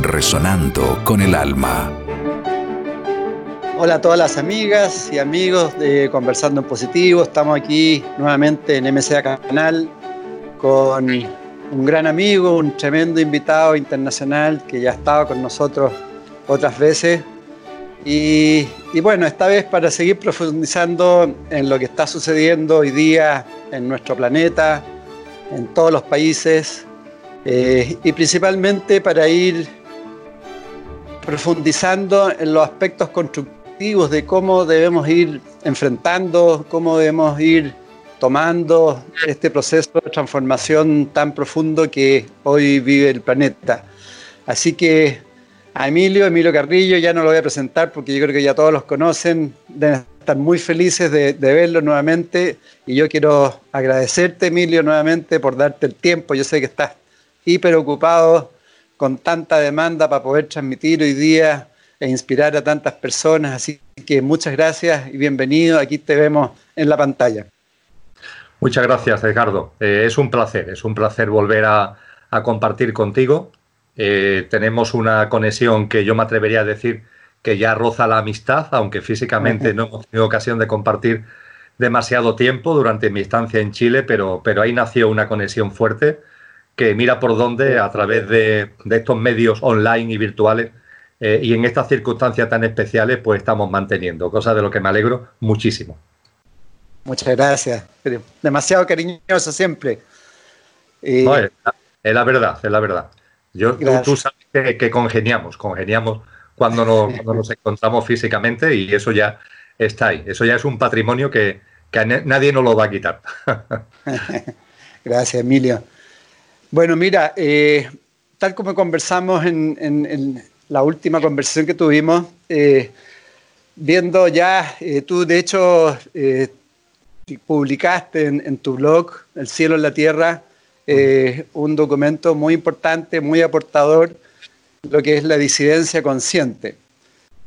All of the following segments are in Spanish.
resonando con el alma. Hola a todas las amigas y amigos de Conversando en Positivo. Estamos aquí nuevamente en MCA Canal con un gran amigo, un tremendo invitado internacional que ya estaba con nosotros otras veces. Y, bueno, esta vez para seguir profundizando en lo que está sucediendo hoy día en nuestro planeta, en todos los países, eh, y principalmente para ir profundizando en los aspectos constructivos de cómo debemos ir enfrentando, cómo debemos ir tomando este proceso de transformación tan profundo que hoy vive el planeta. Así que a Emilio, Emilio Carrillo, ya no lo voy a presentar porque yo creo que ya todos los conocen, deben estar muy felices de, verlo nuevamente y yo quiero agradecerte, Emilio, nuevamente por darte el tiempo. Yo sé que estás hiper ocupado con tanta demanda para poder transmitir hoy día e inspirar a tantas personas. Así que muchas gracias y bienvenido. Aquí te vemos en la pantalla. Muchas gracias, Edgardo. Eh, es un placer, es un placer volver a, compartir contigo. Eh, tenemos una conexión que yo me atrevería a decir que ya roza la amistad, aunque físicamente no hemos tenido ocasión de compartir demasiado tiempo durante mi estancia en Chile, pero, pero ahí nació una conexión fuerte que mira por dónde a través de, de estos medios online y virtuales eh, y en estas circunstancias tan especiales pues estamos manteniendo, cosa de lo que me alegro muchísimo. Muchas gracias, demasiado cariñoso siempre. es, la, verdad, es la verdad. Yo, tú, sabes que, congeniamos, congeniamos cuando nos, nos, encontramos físicamente y eso ya está ahí. Eso ya es un patrimonio que, nadie nos lo va a quitar. Gracias, Emilio. Bueno, mira, eh, tal como conversamos en, la última conversación que tuvimos, eh, viendo ya, eh, tú de hecho publicaste en, tu blog, El cielo en la tierra, un documento muy importante, muy aportador, lo que es la disidencia consciente.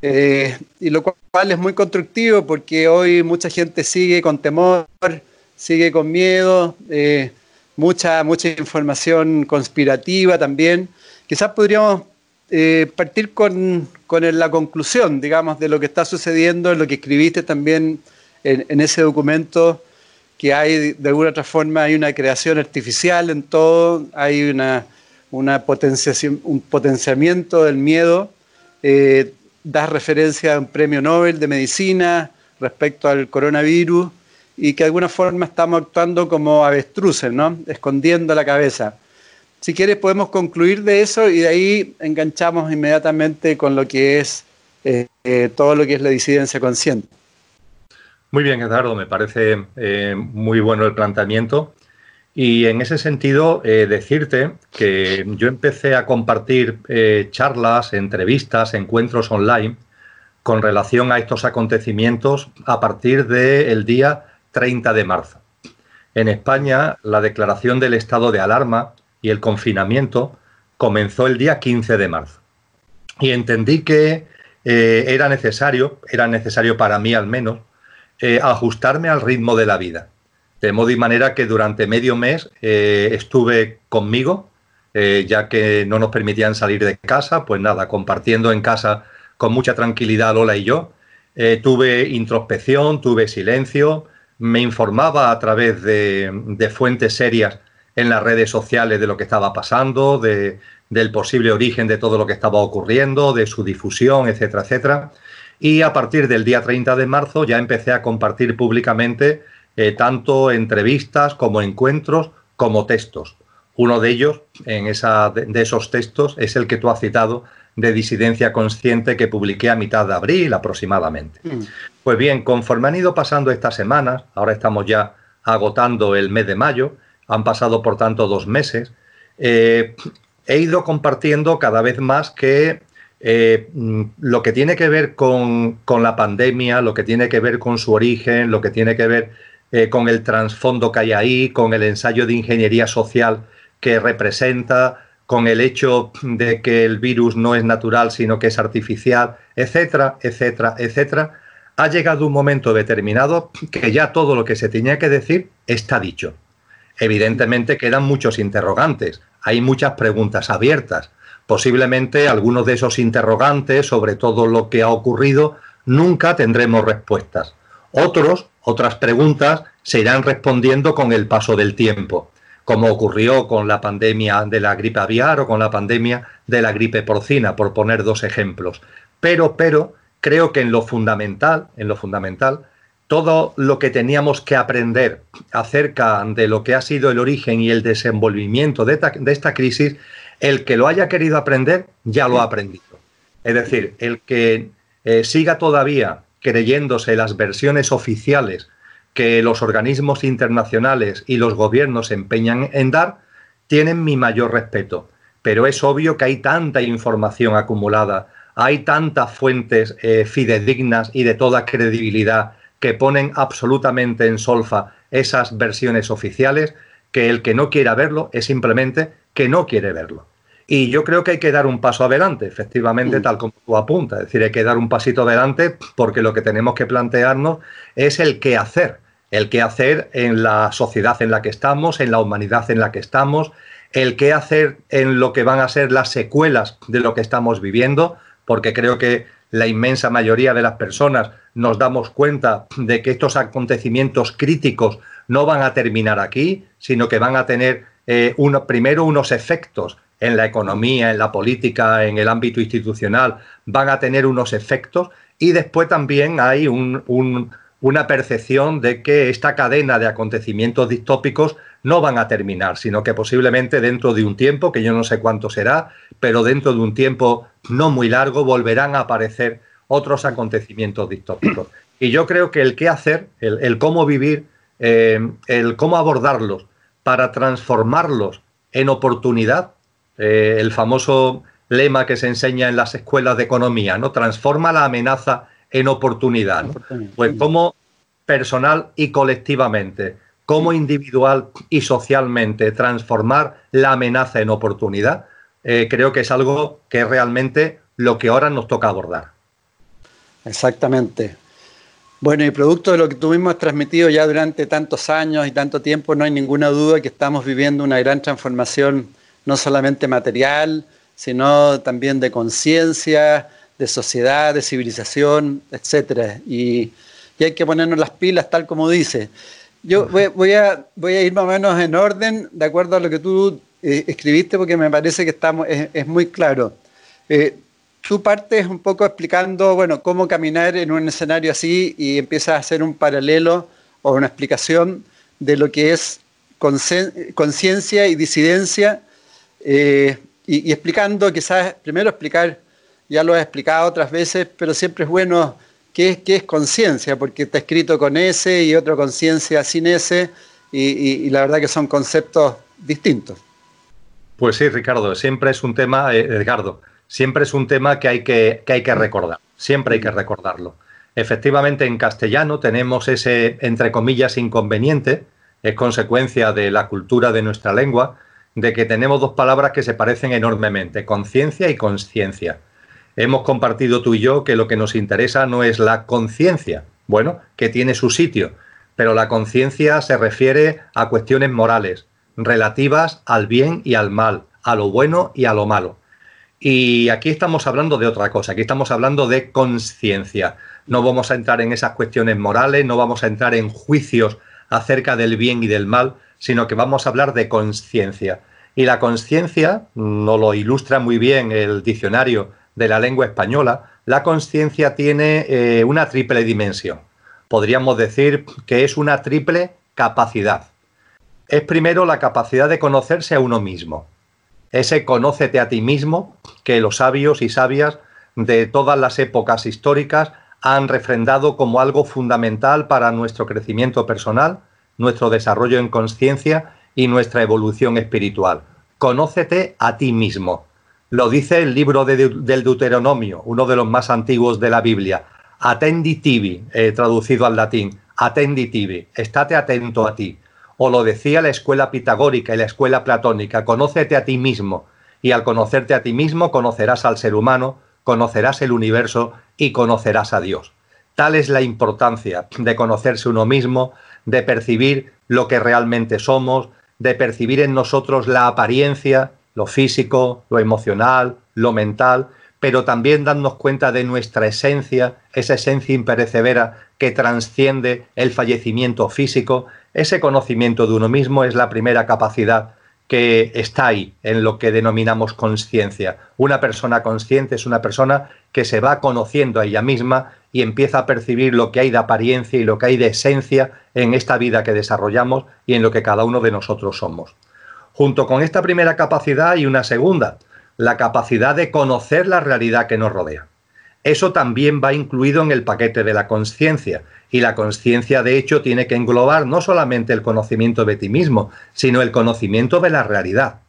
y lo cual es muy constructivo porque hoy mucha gente sigue con temor, sigue con miedo, mucha, mucha información conspirativa también. Quizás podríamos eh, partir con, la conclusión, digamos, de lo que está sucediendo, lo que escribiste también en, ese documento, que hay de alguna otra forma hay una creación artificial en todo, hay una, una potenciación, un potenciamiento del miedo. Eh, das referencia a un premio Nobel de medicina respecto al coronavirus y que de alguna forma estamos actuando como avestruces, ¿no? escondiendo la cabeza. Si quieres podemos concluir de eso y de ahí enganchamos inmediatamente con lo que es eh, eh, todo lo que es la disidencia consciente. Muy bien, Eduardo, me parece eh, muy bueno el planteamiento. Y en ese sentido, decirte que yo empecé a compartir charlas, entrevistas, encuentros online con relación a estos acontecimientos a partir del día 30 de marzo. En España, la declaración del estado de alarma y el confinamiento comenzó el día 15 de marzo. Y entendí que eh, era necesario, era necesario para mí al menos, eh, ajustarme al ritmo de la vida. De modo y manera que durante medio mes eh, estuve conmigo, ya que no nos permitían salir de casa, pues nada, compartiendo en casa con mucha tranquilidad Lola y yo. tuve introspección, tuve silencio, me informaba a través de, fuentes serias en las redes sociales de lo que estaba pasando, de, del posible origen de todo lo que estaba ocurriendo, de su difusión, etcétera, etcétera. Y a partir del día 30 de marzo ya empecé a compartir públicamente eh, tanto entrevistas como encuentros como textos. Uno de ellos, en esa, de esos textos, es el que tú has citado de disidencia consciente que publiqué a mitad de abril aproximadamente. Mm. Pues bien, conforme han ido pasando estas semanas, ahora estamos ya agotando el mes de mayo, han pasado por tanto dos meses, eh, he ido compartiendo cada vez más que eh, mm, lo que tiene que ver con, la pandemia, lo que tiene que ver con su origen, lo que tiene que ver eh, con el trasfondo que hay ahí, con el ensayo de ingeniería social que representa, con el hecho de que el virus no es natural, sino que es artificial, etcétera, etcétera, etcétera, ha llegado un momento determinado que ya todo lo que se tenía que decir está dicho. Evidentemente quedan muchos interrogantes, hay muchas preguntas abiertas. Posiblemente algunos de esos interrogantes sobre todo lo que ha ocurrido nunca tendremos respuestas. Otros, otras preguntas, se irán respondiendo con el paso del tiempo, como ocurrió con la pandemia de la gripe aviar o con la pandemia de la gripe porcina, por poner dos ejemplos. Pero, pero, creo que en lo fundamental, en lo fundamental, todo lo que teníamos que aprender acerca de lo que ha sido el origen y el desenvolvimiento de esta, crisis, el que lo haya querido aprender ya lo ha aprendido. Es decir, el que eh, siga todavía creyéndose las versiones oficiales que los organismos internacionales y los gobiernos se empeñan en dar, tienen mi mayor respeto. Pero es obvio que hay tanta información acumulada, hay tantas fuentes eh, fidedignas y de toda credibilidad que ponen absolutamente en solfa esas versiones oficiales que el que no quiera verlo es simplemente que no quiere verlo. Y yo creo que hay que dar un paso adelante, efectivamente, mm. tal como tú apuntas. Es decir, hay que dar un pasito adelante porque lo que tenemos que plantearnos es el qué hacer. El qué hacer en la sociedad en la que estamos, en la humanidad en la que estamos, el qué hacer en lo que van a ser las secuelas de lo que estamos viviendo, porque creo que la inmensa mayoría de las personas nos damos cuenta de que estos acontecimientos críticos no van a terminar aquí, sino que van a tener eh, primero unos efectos en la economía, en la política, en el ámbito institucional, van a tener unos efectos y después también hay una percepción de que esta cadena de acontecimientos distópicos no van a terminar, sino que posiblemente dentro de un tiempo, que yo no sé cuánto será, pero dentro de un tiempo no muy largo volverán a aparecer otros acontecimientos distópicos. Y yo creo que el qué hacer, el, cómo vivir, eh, el cómo abordarlos para transformarlos en oportunidad, eh, el famoso lema que se enseña en las escuelas de economía, ¿no? Transforma la amenaza en oportunidad. Pues como personal y colectivamente cómo individual y socialmente transformar la amenaza en oportunidad, eh, creo que es algo que es realmente lo que ahora nos toca abordar. Exactamente. Bueno, y producto de lo que tuvimos transmitido ya durante tantos años y tanto tiempo, no hay ninguna duda que estamos viviendo una gran transformación, no solamente material, sino también de conciencia, de sociedad, de civilización, etc. Y, y hay que ponernos las pilas tal como dice. Yo voy, a, voy a ir más o menos en orden, de acuerdo a lo que tú eh, escribiste, porque me parece que estamos, es, muy claro. Eh, tú partes un poco explicando, bueno, cómo caminar en un escenario así y empiezas a hacer un paralelo o una explicación de lo que es conciencia y disidencia, eh, y, y, explicando, quizás, primero explicar, ya lo he explicado otras veces, pero siempre es bueno ¿Qué es, conciencia? Porque está escrito con S y otro conciencia sin S, y, la verdad que son conceptos distintos. Pues sí, Ricardo, siempre es un tema, eh, Edgardo, siempre es un tema que hay que, que hay que recordar, siempre hay que recordarlo. Efectivamente, en castellano tenemos ese, entre comillas, inconveniente, es consecuencia de la cultura de nuestra lengua, de que tenemos dos palabras que se parecen enormemente, conciencia y conciencia hemos compartido tú y yo que lo que nos interesa no es la conciencia, bueno, que tiene su sitio, pero la conciencia se refiere a cuestiones morales, relativas al bien y al mal, a lo bueno y a lo malo. Y aquí estamos hablando de otra cosa, aquí estamos hablando de conciencia. No vamos a entrar en esas cuestiones morales, no vamos a entrar en juicios acerca del bien y del mal, sino que vamos a hablar de conciencia. Y la conciencia, nos lo ilustra muy bien el diccionario de la lengua española, la conciencia tiene eh, una triple dimensión. Podríamos decir que es una triple capacidad. Es primero la capacidad de conocerse a uno mismo. Ese conócete a ti mismo que los sabios y sabias de todas las épocas históricas han refrendado como algo fundamental para nuestro crecimiento personal, nuestro desarrollo en conciencia y nuestra evolución espiritual. Conócete a ti mismo. Lo dice el libro del Deuteronomio, uno de los más antiguos de la Biblia. Atendi tibi, eh, traducido al latín. Atendi tibi, estate atento a ti. O lo decía la escuela pitagórica y la escuela platónica, conócete a ti mismo. Y al conocerte a ti mismo, conocerás al ser humano, conocerás el universo y conocerás a Dios. Tal es la importancia de conocerse uno mismo, de percibir lo que realmente somos, de percibir en nosotros la apariencia, lo físico, lo emocional, lo mental, pero también darnos cuenta de nuestra esencia, esa esencia imperecedera que trasciende el fallecimiento físico. Ese conocimiento de uno mismo es la primera capacidad que está ahí, en lo que denominamos conciencia. Una persona consciente es una persona que se va conociendo a ella misma y empieza a percibir lo que hay de apariencia y lo que hay de esencia en esta vida que desarrollamos y en lo que cada uno de nosotros somos. Junto con esta primera capacidad hay una segunda, la capacidad de conocer la realidad que nos rodea. Eso también va incluido en el paquete de la conciencia, y la conciencia de hecho tiene que englobar no solamente el conocimiento de ti mismo, sino el conocimiento de la realidad.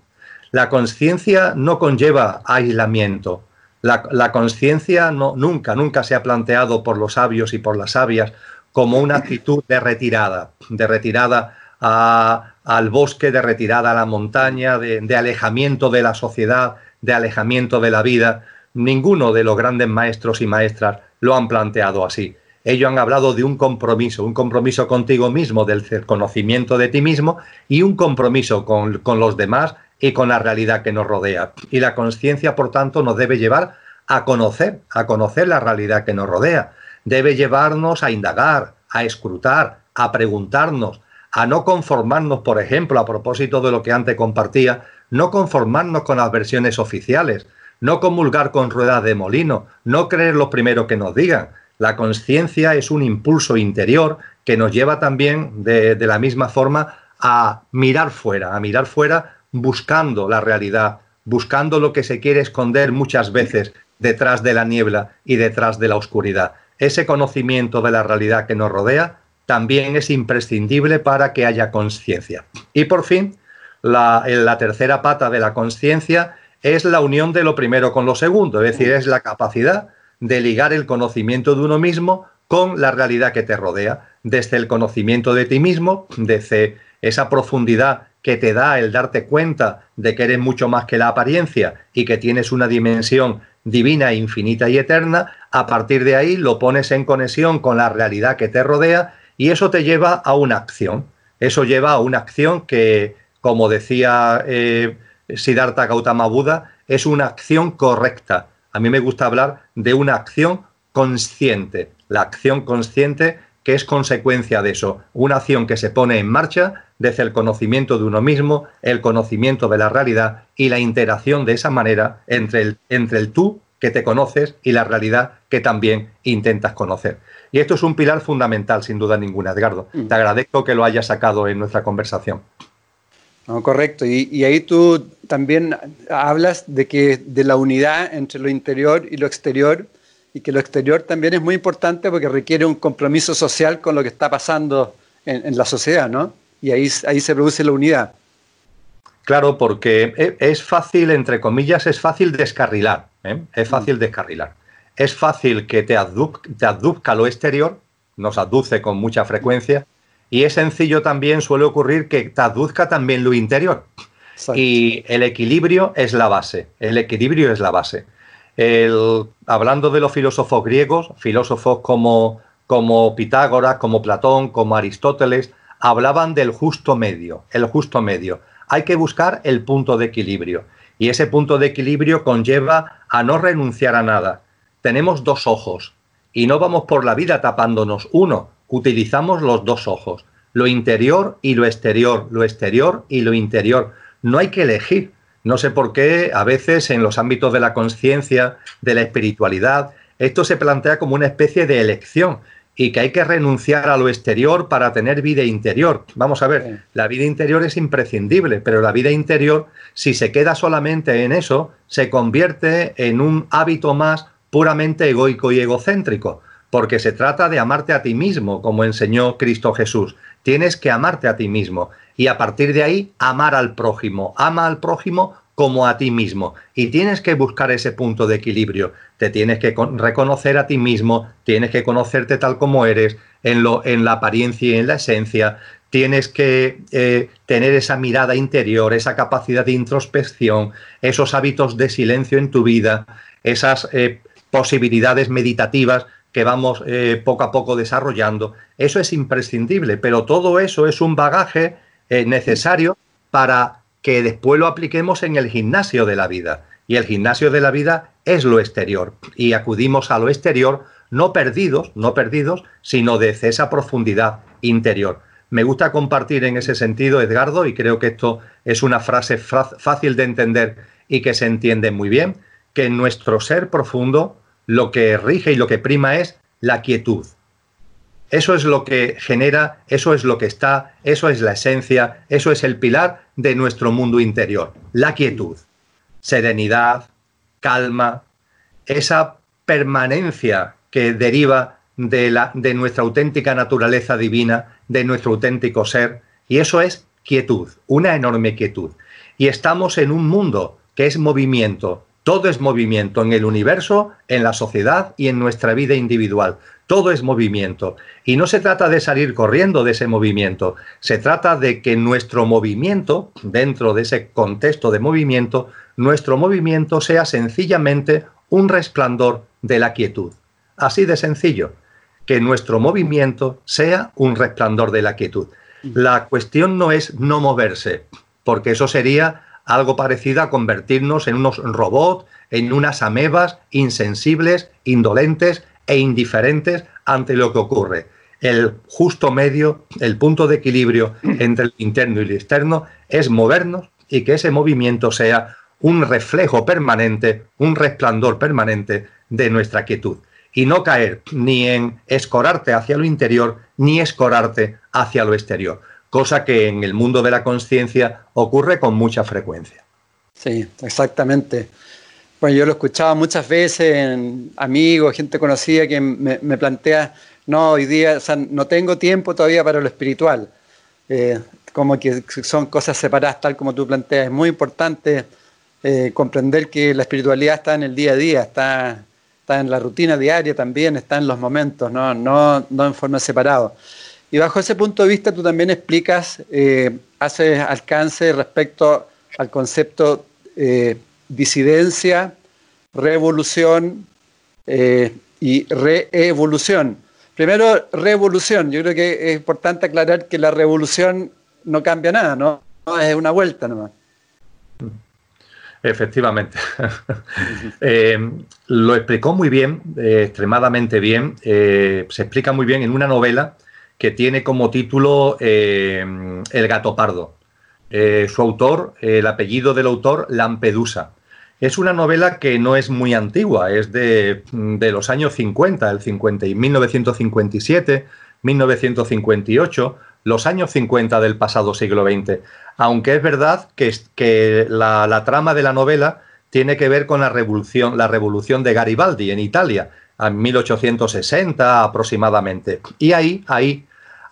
La conciencia no conlleva aislamiento. La, conciencia no, nunca, nunca se ha planteado por los sabios y por las sabias como una actitud de retirada, de retirada al bosque, de retirada a la montaña, de, alejamiento de la sociedad, de alejamiento de la vida. Ninguno de los grandes maestros y maestras lo han planteado así. Ellos han hablado de un compromiso, un compromiso contigo mismo, del conocimiento de ti mismo y un compromiso con, con los demás y con la realidad que nos rodea. Y la conciencia, por tanto, nos debe llevar a conocer, a conocer la realidad que nos rodea. Debe llevarnos a indagar, a escrutar, a preguntarnos, a no conformarnos, por ejemplo, a propósito de lo que antes compartía, no conformarnos con las versiones oficiales, no comulgar con ruedas de molino, no creer lo primero que nos digan. La conciencia es un impulso interior que nos lleva también de, de la misma forma a mirar fuera, a mirar fuera buscando la realidad, buscando lo que se quiere esconder muchas veces detrás de la niebla y detrás de la oscuridad. Ese conocimiento de la realidad que nos rodea también es imprescindible para que haya conciencia. Y por fin, la, tercera pata de la conciencia es la unión de lo primero con lo segundo, es decir, es la capacidad de ligar el conocimiento de uno mismo con la realidad que te rodea, desde el conocimiento de ti mismo, desde esa profundidad que te da el darte cuenta de que eres mucho más que la apariencia y que tienes una dimensión divina, infinita y eterna, a partir de ahí lo pones en conexión con la realidad que te rodea y eso te lleva a una acción. Eso lleva a una acción que, como decía eh, Siddhartha Gautama Buda, es una acción correcta. A mí me gusta hablar de una acción consciente. La acción consciente que es consecuencia de eso. Una acción que se pone en marcha desde el conocimiento de uno mismo, el conocimiento de la realidad y la interacción de esa manera entre el, entre el tú que te conoces y la realidad que también intentas conocer. Y esto es un pilar fundamental, sin duda ninguna, Edgardo. Mm. Te agradezco que lo hayas sacado en nuestra conversación. No, correcto. Y, ahí tú también hablas de que de la unidad entre lo interior y lo exterior, y que lo exterior también es muy importante porque requiere un compromiso social con lo que está pasando en, la sociedad, ¿no? Y ahí, ahí se produce la unidad. Claro, porque e, es fácil, entre comillas, es fácil descarrilar. ¿eh? Es fácil mm. descarrilar es fácil que te, aduzca lo exterior, nos aduce con mucha frecuencia, y es sencillo también, suele ocurrir que te aduzca también lo interior. Y el equilibrio es la base, el equilibrio es la base. hablando de los filósofos griegos, filósofos como, como Pitágoras, como Platón, como Aristóteles, hablaban del justo medio, el justo medio. Hay que buscar el punto de equilibrio. Y ese punto de equilibrio conlleva a no renunciar a nada, tenemos dos ojos y no vamos por la vida tapándonos uno, utilizamos los dos ojos, lo interior y lo exterior, lo exterior y lo interior. No hay que elegir. No sé por qué a veces en los ámbitos de la conciencia, de la espiritualidad, esto se plantea como una especie de elección y que hay que renunciar a lo exterior para tener vida interior. Vamos a ver, la vida interior es imprescindible, pero la vida interior, si se queda solamente en eso, se convierte en un hábito más puramente egoico y egocéntrico, porque se trata de amarte a ti mismo, como enseñó Cristo Jesús. Tienes que amarte a ti mismo y a partir de ahí amar al prójimo. Ama al prójimo como a ti mismo. Y tienes que buscar ese punto de equilibrio. Te tienes que reconocer a ti mismo, tienes que conocerte tal como eres, en, lo, en la apariencia y en la esencia. Tienes que eh, tener esa mirada interior, esa capacidad de introspección, esos hábitos de silencio en tu vida, esas eh, posibilidades meditativas que vamos eh, poco a poco desarrollando. Eso es imprescindible, pero todo eso es un bagaje eh, necesario para que después lo apliquemos en el gimnasio de la vida. Y el gimnasio de la vida es lo exterior. Y acudimos a lo exterior no perdidos, no perdidos, sino desde esa profundidad interior. Me gusta compartir en ese sentido, Edgardo, y creo que esto es una frase fácil de entender y que se entiende muy bien, que nuestro ser profundo lo que rige y lo que prima es la quietud. Eso es lo que genera, eso es lo que está, eso es la esencia, eso es el pilar de nuestro mundo interior, la quietud, serenidad, calma, esa permanencia que deriva de, la, de nuestra auténtica naturaleza divina, de nuestro auténtico ser, y eso es quietud, una enorme quietud. Y estamos en un mundo que es movimiento, todo es movimiento en el universo, en la sociedad y en nuestra vida individual. Todo es movimiento. Y no se trata de salir corriendo de ese movimiento, se trata de que nuestro movimiento, dentro de ese contexto de movimiento, nuestro movimiento sea sencillamente un resplandor de la quietud. Así de sencillo, que nuestro movimiento sea un resplandor de la quietud. La cuestión no es no moverse, porque eso sería algo parecido a convertirnos en unos robots, en unas amebas insensibles, indolentes e indiferentes ante lo que ocurre. El justo medio, el punto de equilibrio entre el interno y el externo es movernos y que ese movimiento sea un reflejo permanente, un resplandor permanente de nuestra quietud. Y no caer ni en escorarte hacia lo interior ni escorarte hacia lo exterior cosa que en el mundo de la conciencia ocurre con mucha frecuencia. Sí, exactamente. Bueno, yo lo he escuchado muchas veces en amigos, gente conocida que me, plantea, no, hoy día no tengo tiempo todavía para lo espiritual. Eh, como que son cosas separadas, tal como tú planteas. Es muy importante eh, comprender que la espiritualidad está en el día a día, está, está en la rutina diaria también, está en los momentos, no, no, no en forma separada. Y bajo ese punto de vista tú también explicas, eh, haces alcance respecto al concepto eh, disidencia, revolución eh, y reevolución. Primero, revolución. Yo creo que es importante aclarar que la revolución no cambia nada, ¿no? es una vuelta nomás. Efectivamente. lo explicó muy bien, extremadamente bien. se explica muy bien en una novela que tiene como título eh, El gato pardo. Eh, su autor, el apellido del autor, Lampedusa. Es una novela que no es muy antigua, es de, los años 50, el 50 y 1957, 1958, los años 50 del pasado siglo XX. Aunque es verdad que, que la, la, trama de la novela tiene que ver con la revolución, la revolución de Garibaldi en Italia, en 1860 aproximadamente. Y ahí, ahí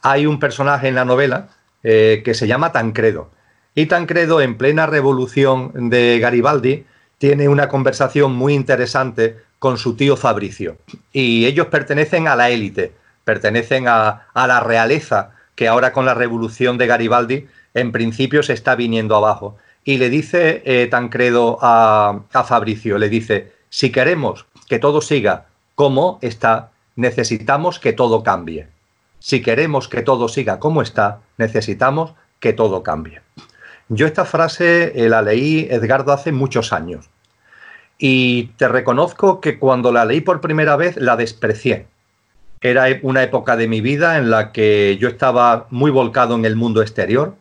hay un personaje en la novela eh, que se llama Tancredo. Y Tancredo, en plena revolución de Garibaldi, tiene una conversación muy interesante con su tío Fabricio. Y ellos pertenecen a la élite, pertenecen a, la realeza, que ahora con la revolución de Garibaldi, en principio se está viniendo abajo. Y le dice eh, Tancredo a, a Fabricio, le dice, si queremos que todo siga como está, necesitamos que todo cambie. Si queremos que todo siga como está, necesitamos que todo cambie. Yo esta frase eh, la leí, Edgardo, hace muchos años. Y te reconozco que cuando la leí por primera vez la desprecié. Era e, una época de mi vida en la que yo estaba muy volcado en el mundo exterior,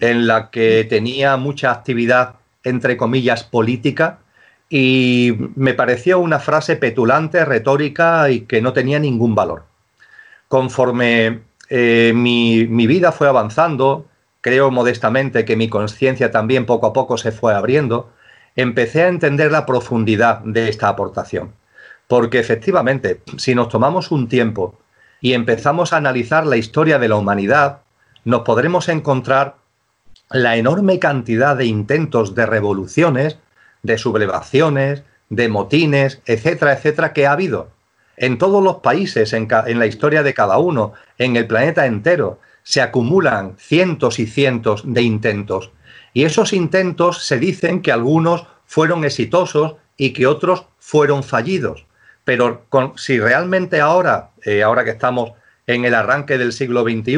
en la que tenía mucha actividad, entre comillas, política, y me pareció una frase petulante, retórica y que no tenía ningún valor conforme eh, mi, vida fue avanzando, creo modestamente que mi conciencia también poco a poco se fue abriendo, empecé a entender la profundidad de esta aportación. Porque efectivamente, si nos tomamos un tiempo y empezamos a analizar la historia de la humanidad, nos podremos encontrar la enorme cantidad de intentos de revoluciones, de sublevaciones, de motines, etcétera, etcétera, que ha habido en todos los países, en, la historia de cada uno, en el planeta entero. Se acumulan cientos y cientos de intentos. Y esos intentos se dicen que algunos fueron exitosos y que otros fueron fallidos. Pero si realmente ahora, eh, ahora que estamos en el arranque del siglo XXI,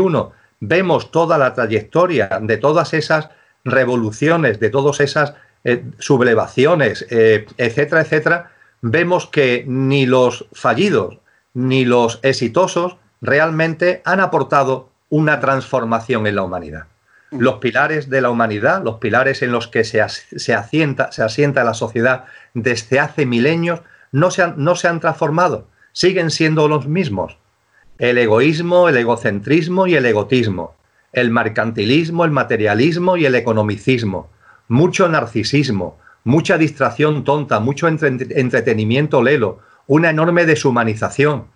vemos toda la trayectoria de todas esas revoluciones, de todas esas eh, sublevaciones, eh, etcétera, etcétera, vemos que ni los fallidos ni los exitosos realmente han aportado una transformación en la humanidad. Los pilares de la humanidad, los pilares en los que se, asienta, se asienta la sociedad desde hace milenios, no se, han, no se han transformado, siguen siendo los mismos. El egoísmo, el egocentrismo y el egotismo, el mercantilismo, el materialismo y el economicismo, mucho narcisismo, mucha distracción tonta, mucho entretenimiento lelo, una enorme deshumanización,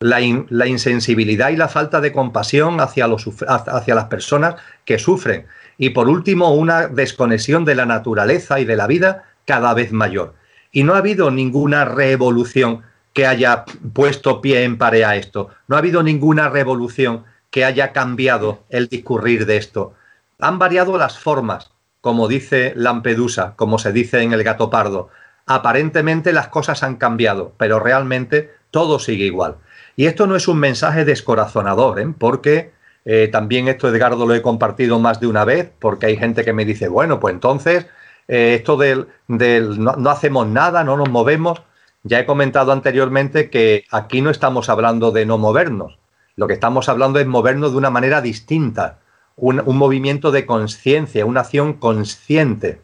la, insensibilidad y la falta de compasión hacia, los, hacia las personas que sufren. Y por último, una desconexión de la naturaleza y de la vida cada vez mayor. Y no ha habido ninguna revolución que haya puesto pie en pared a esto. No ha habido ninguna revolución que haya cambiado el discurrir de esto. Han variado las formas, como dice Lampedusa, como se dice en el gato pardo. Aparentemente las cosas han cambiado, pero realmente todo sigue igual. Y esto no es un mensaje descorazonador, ¿eh? porque eh, también esto, Edgardo, lo he compartido más de una vez, porque hay gente que me dice, bueno, pues entonces, eh, esto del, no, hacemos nada, no nos movemos. Ya he comentado anteriormente que aquí no estamos hablando de no movernos, lo que estamos hablando es movernos de una manera distinta, un, movimiento de conciencia, una acción consciente.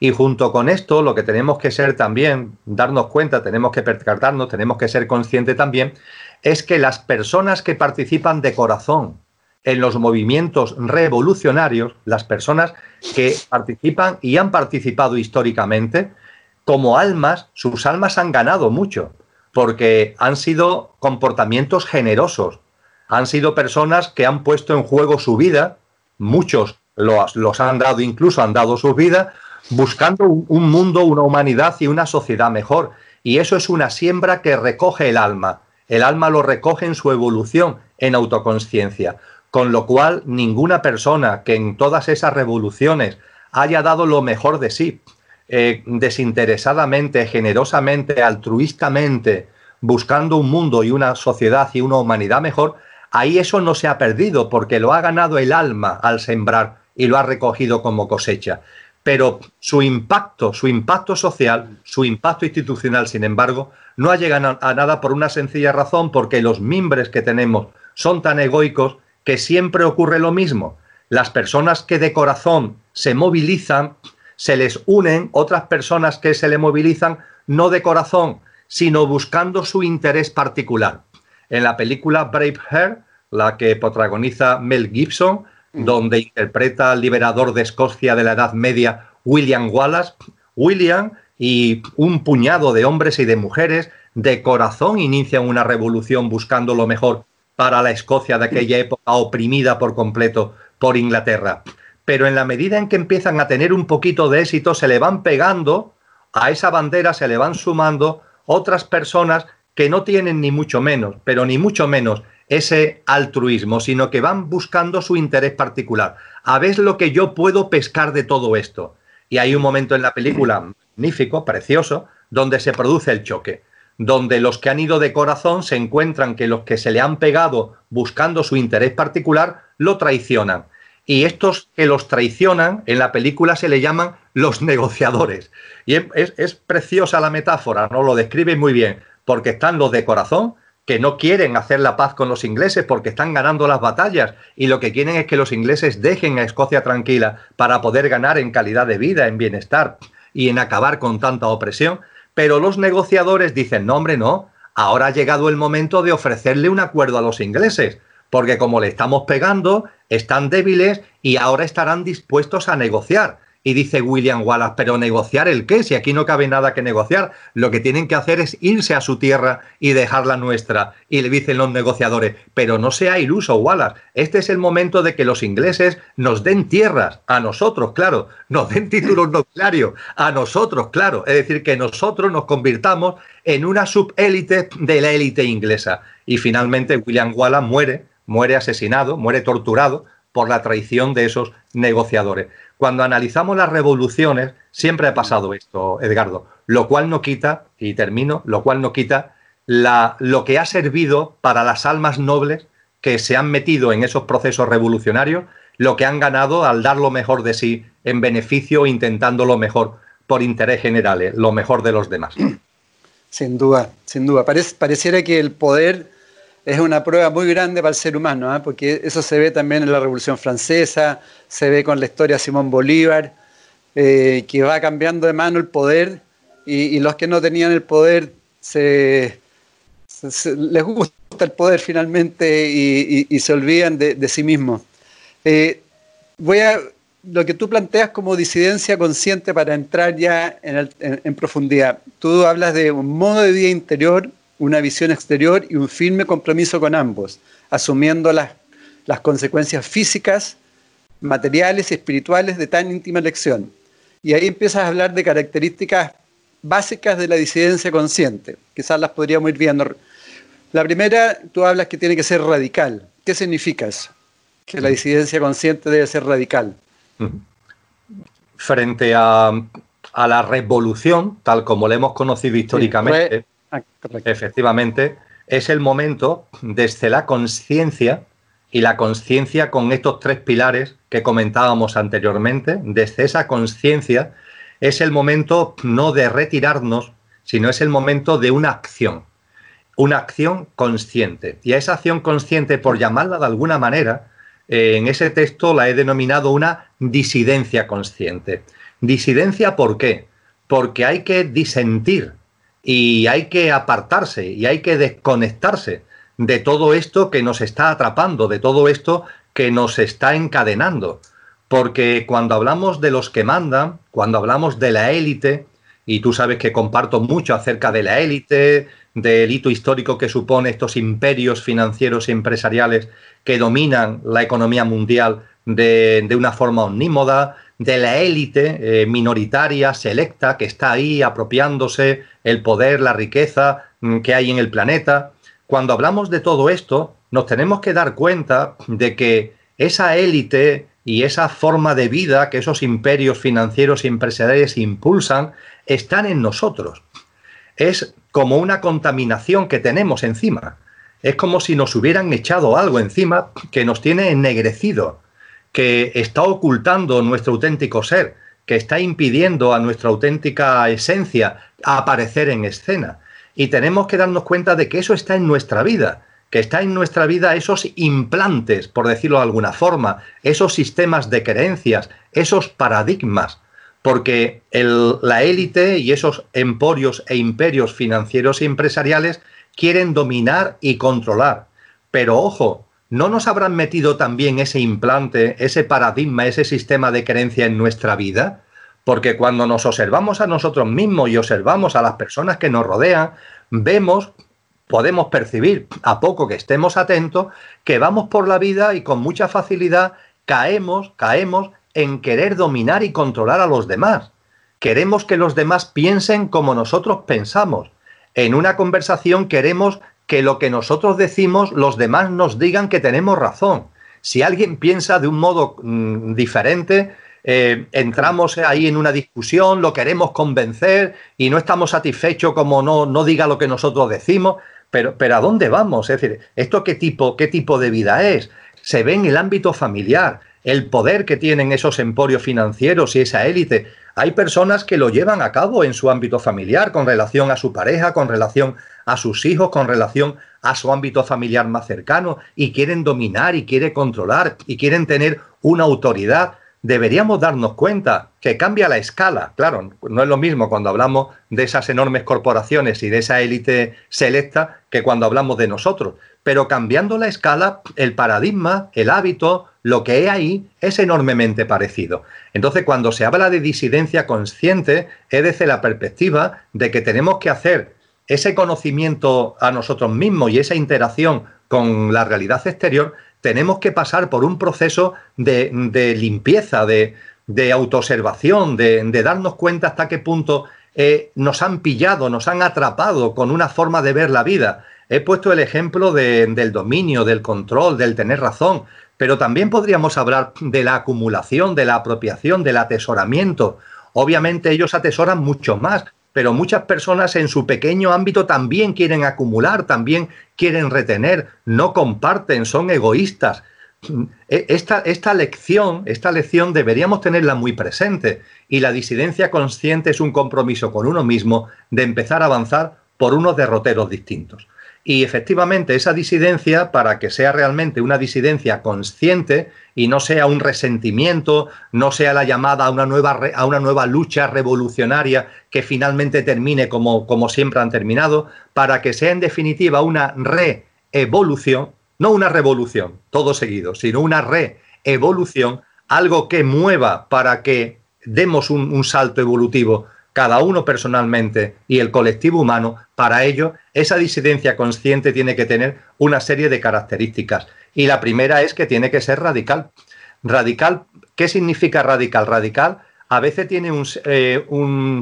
Y junto con esto, lo que tenemos que ser también, darnos cuenta, tenemos que percatarnos, tenemos que ser conscientes también, es que las personas que participan de corazón en los movimientos revolucionarios, las personas que participan y han participado históricamente, como almas, sus almas han ganado mucho, porque han sido comportamientos generosos, han sido personas que han puesto en juego su vida muchos los, han dado, incluso han dado su vida, buscando un, mundo, una humanidad y una sociedad mejor. Y eso es una siembra que recoge el alma. El alma lo recoge en su evolución, en autoconsciencia. Con lo cual, ninguna persona que en todas esas revoluciones haya dado lo mejor de sí, eh, desinteresadamente, generosamente, altruistamente, buscando un mundo y una sociedad y una humanidad mejor, ahí eso no se ha perdido porque lo ha ganado el alma al sembrar y lo ha recogido como cosecha. Pero su impacto, su impacto social, su impacto institucional, sin embargo, no ha llegado a nada por una sencilla razón, porque los mimbres que tenemos son tan egoicos que siempre ocurre lo mismo. Las personas que de corazón se movilizan, se les unen otras personas que se le movilizan no de corazón, sino buscando su interés particular en la película Braveheart, la que protagoniza Mel Gibson, mm. donde interpreta al liberador de Escocia de la Edad Media, William Wallace. William y un puñado de hombres y de mujeres de corazón inician una revolución buscando lo mejor para la Escocia de aquella época oprimida por completo por Inglaterra. Pero en la medida en que empiezan a tener un poquito de éxito, se le van pegando a esa bandera, se le van sumando otras personas que no tienen ni mucho menos, pero ni mucho menos ese altruismo, sino que van buscando su interés particular. A ver lo que yo puedo pescar de todo esto. Y hay un momento en la película magnífico, precioso, donde se produce el choque, donde los que han ido de corazón se encuentran que los que se le han pegado buscando su interés particular lo traicionan. Y estos que los traicionan, en la película se le llaman los negociadores. Y es, es preciosa la metáfora, ¿no? Lo describe muy bien porque están los de corazón que no quieren hacer la paz con los ingleses porque están ganando las batallas y lo que quieren es que los ingleses dejen a Escocia tranquila para poder ganar en calidad de vida, en bienestar y en acabar con tanta opresión. Pero los negociadores dicen, no hombre, no, ahora ha llegado el momento de ofrecerle un acuerdo a los ingleses, porque como le estamos pegando, están débiles y ahora estarán dispuestos a negociar. Y dice William Wallace, pero negociar el qué, si aquí no cabe nada que negociar, lo que tienen que hacer es irse a su tierra y dejarla nuestra. Y le dicen los negociadores, pero no sea iluso, Wallace, este es el momento de que los ingleses nos den tierras, a nosotros, claro, nos den títulos nobiliarios, a nosotros, claro, es decir, que nosotros nos convirtamos en una subélite de la élite inglesa. Y finalmente William Wallace muere, muere asesinado, muere torturado por la traición de esos negociadores. Cuando analizamos las revoluciones, siempre ha pasado esto, Edgardo, lo cual no quita, y termino, lo cual no quita la, lo que ha servido para las almas nobles que se han metido en esos procesos revolucionarios, lo que han ganado al dar lo mejor de sí en beneficio, intentando lo mejor por interés general, lo mejor de los demás. Sin duda, sin duda. pareciera que el poder es una prueba muy grande para el ser humano, ¿ah? porque eso se ve también en la Revolución Francesa, se ve con la historia de Simón Bolívar, eh, que va cambiando de mano el poder y, los que no tenían el poder se, les gusta el poder finalmente y, se olvidan de, sí mismos. Eh, voy a lo que tú planteas como disidencia consciente para entrar ya en profundidad. Tú hablas de un modo de vida interior una visión exterior y un firme compromiso con ambos, asumiendo las, las consecuencias físicas, materiales y espirituales de tan íntima elección. Y ahí empiezas a hablar de características básicas de la disidencia consciente. Quizás las podríamos ir viendo. La primera, tú hablas que tiene que ser radical. ¿Qué significa eso? Que la disidencia consciente debe ser radical. Frente a, a la revolución, tal como la hemos conocido históricamente, Ah, Efectivamente, es el momento desde la conciencia y la conciencia con estos tres pilares que comentábamos anteriormente, desde esa conciencia es el momento no de retirarnos, sino es el momento de una acción, una acción consciente. Y a esa acción consciente, por llamarla de alguna manera, eh, en ese texto la he denominado una disidencia consciente. ¿Disidencia por qué? Porque hay que disentir y hay que apartarse y hay que desconectarse de todo esto que nos está atrapando, de todo esto que nos está encadenando. Porque cuando hablamos de los que mandan, cuando hablamos de la élite, y tú sabes que comparto mucho acerca de la élite, del hito histórico que supone estos imperios financieros y empresariales que dominan la economía mundial de, de una forma omnímoda, de la élite eh, minoritaria, selecta, que está ahí apropiándose el poder, la riqueza mm, que hay en el planeta. Cuando hablamos de todo esto, nos tenemos que dar cuenta de que esa élite y esa forma de vida que esos imperios financieros y empresariales impulsan están en nosotros. Es como una contaminación que tenemos encima. Es como si nos hubieran echado algo encima que nos tiene ennegrecido que está ocultando nuestro auténtico ser, que está impidiendo a nuestra auténtica esencia aparecer en escena. Y tenemos que darnos cuenta de que eso está en nuestra vida, que está en nuestra vida esos implantes, por decirlo de alguna forma, esos sistemas de creencias, esos paradigmas, porque la élite y esos emporios e imperios financieros y empresariales quieren dominar y controlar. Pero ojo, ¿no nos habrán metido también ese implante, ese paradigma, ese sistema de creencia en nuestra vida? Porque cuando nos observamos a nosotros mismos y observamos a las personas que nos rodean, vemos, podemos percibir, a poco que estemos atentos, que vamos por la vida y con mucha facilidad caemos, caemos en querer dominar y controlar a los demás. Queremos que los demás piensen como nosotros pensamos. En una conversación queremos que lo que nosotros decimos los demás nos digan que tenemos razón. Si alguien piensa de un modo mm, diferente, eh, entramos ahí en una discusión, lo queremos convencer y no estamos satisfechos como no, no diga lo que nosotros decimos. Pero, pero ¿a dónde vamos? Es decir, ¿esto qué tipo, qué tipo de vida es? Se ve en el ámbito familiar, el poder que tienen esos emporios financieros y esa élite. Hay personas que lo llevan a cabo en su ámbito familiar, con relación a su pareja, con relación a sus hijos, con relación a su ámbito familiar más cercano, y quieren dominar y quieren controlar y quieren tener una autoridad. deberíamos darnos cuenta que cambia la escala. Claro, no es lo mismo cuando hablamos de esas enormes corporaciones y de esa élite selecta que cuando hablamos de nosotros. Pero cambiando la escala, el paradigma, el hábito, lo que hay ahí es enormemente parecido. Entonces, cuando se habla de disidencia consciente, es desde la perspectiva de que tenemos que hacer ese conocimiento a nosotros mismos y esa interacción con la realidad exterior, tenemos que pasar por un proceso de, limpieza, de, autoobservación, de, darnos cuenta hasta qué punto eh, nos han pillado, nos han atrapado con una forma de ver la vida. He puesto el ejemplo del dominio, del control, del tener razón, pero también podríamos hablar de la acumulación, de la apropiación, del atesoramiento. Obviamente ellos atesoran mucho más, pero muchas personas en su pequeño ámbito también quieren acumular, también quieren retener, no comparten, son egoístas. E, esta, esta, lección, esta lección deberíamos tenerla muy presente y la disidencia consciente es un compromiso con uno mismo de empezar a avanzar por unos derroteros distintos. Y efectivamente esa disidencia, para que sea realmente una disidencia consciente y no sea un resentimiento, no sea la llamada a una nueva, a una nueva lucha revolucionaria que finalmente termine como, como siempre han terminado, para que sea en definitiva una reevolución, no una revolución, todo seguido, sino una reevolución, algo que mueva para que demos un salto evolutivo cada uno personalmente y el colectivo humano, para ello esa disidencia consciente tiene que tener una serie de características. Y la primera es que tiene que ser radical. Radical, ¿qué significa radical? Radical a veces tiene un, eh,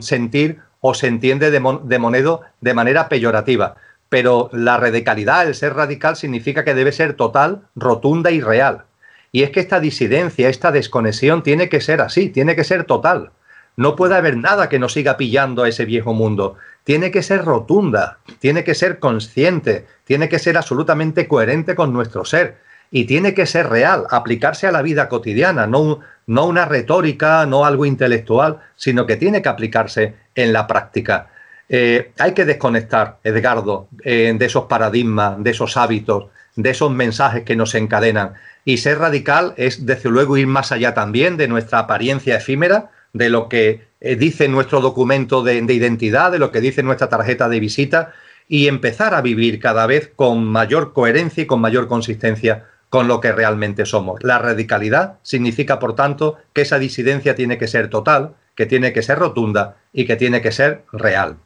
sentir o se entiende de, de monedo de manera peyorativa, pero la radicalidad, el ser radical, significa que debe ser total, rotunda y real. Y es que esta disidencia, esta desconexión tiene que ser así, tiene que ser total. No puede haber nada que nos siga pillando a ese viejo mundo. Tiene que ser rotunda, tiene que ser consciente, tiene que ser absolutamente coherente con nuestro ser y tiene que ser real, aplicarse a la vida cotidiana, no, no una retórica, no algo intelectual, sino que tiene que aplicarse en la práctica. Eh, hay que desconectar, Edgardo, eh, de esos paradigmas, de esos hábitos, de esos mensajes que nos encadenan. Y ser radical es, desde luego, ir más allá también de nuestra apariencia efímera, de lo que eh, dice nuestro documento de, identidad, de lo que dice nuestra tarjeta de visita y empezar a vivir cada vez con mayor coherencia y con mayor consistencia con lo que realmente somos. La radicalidad significa, por tanto, que esa disidencia tiene que ser total, que tiene que ser rotunda y que tiene que ser real.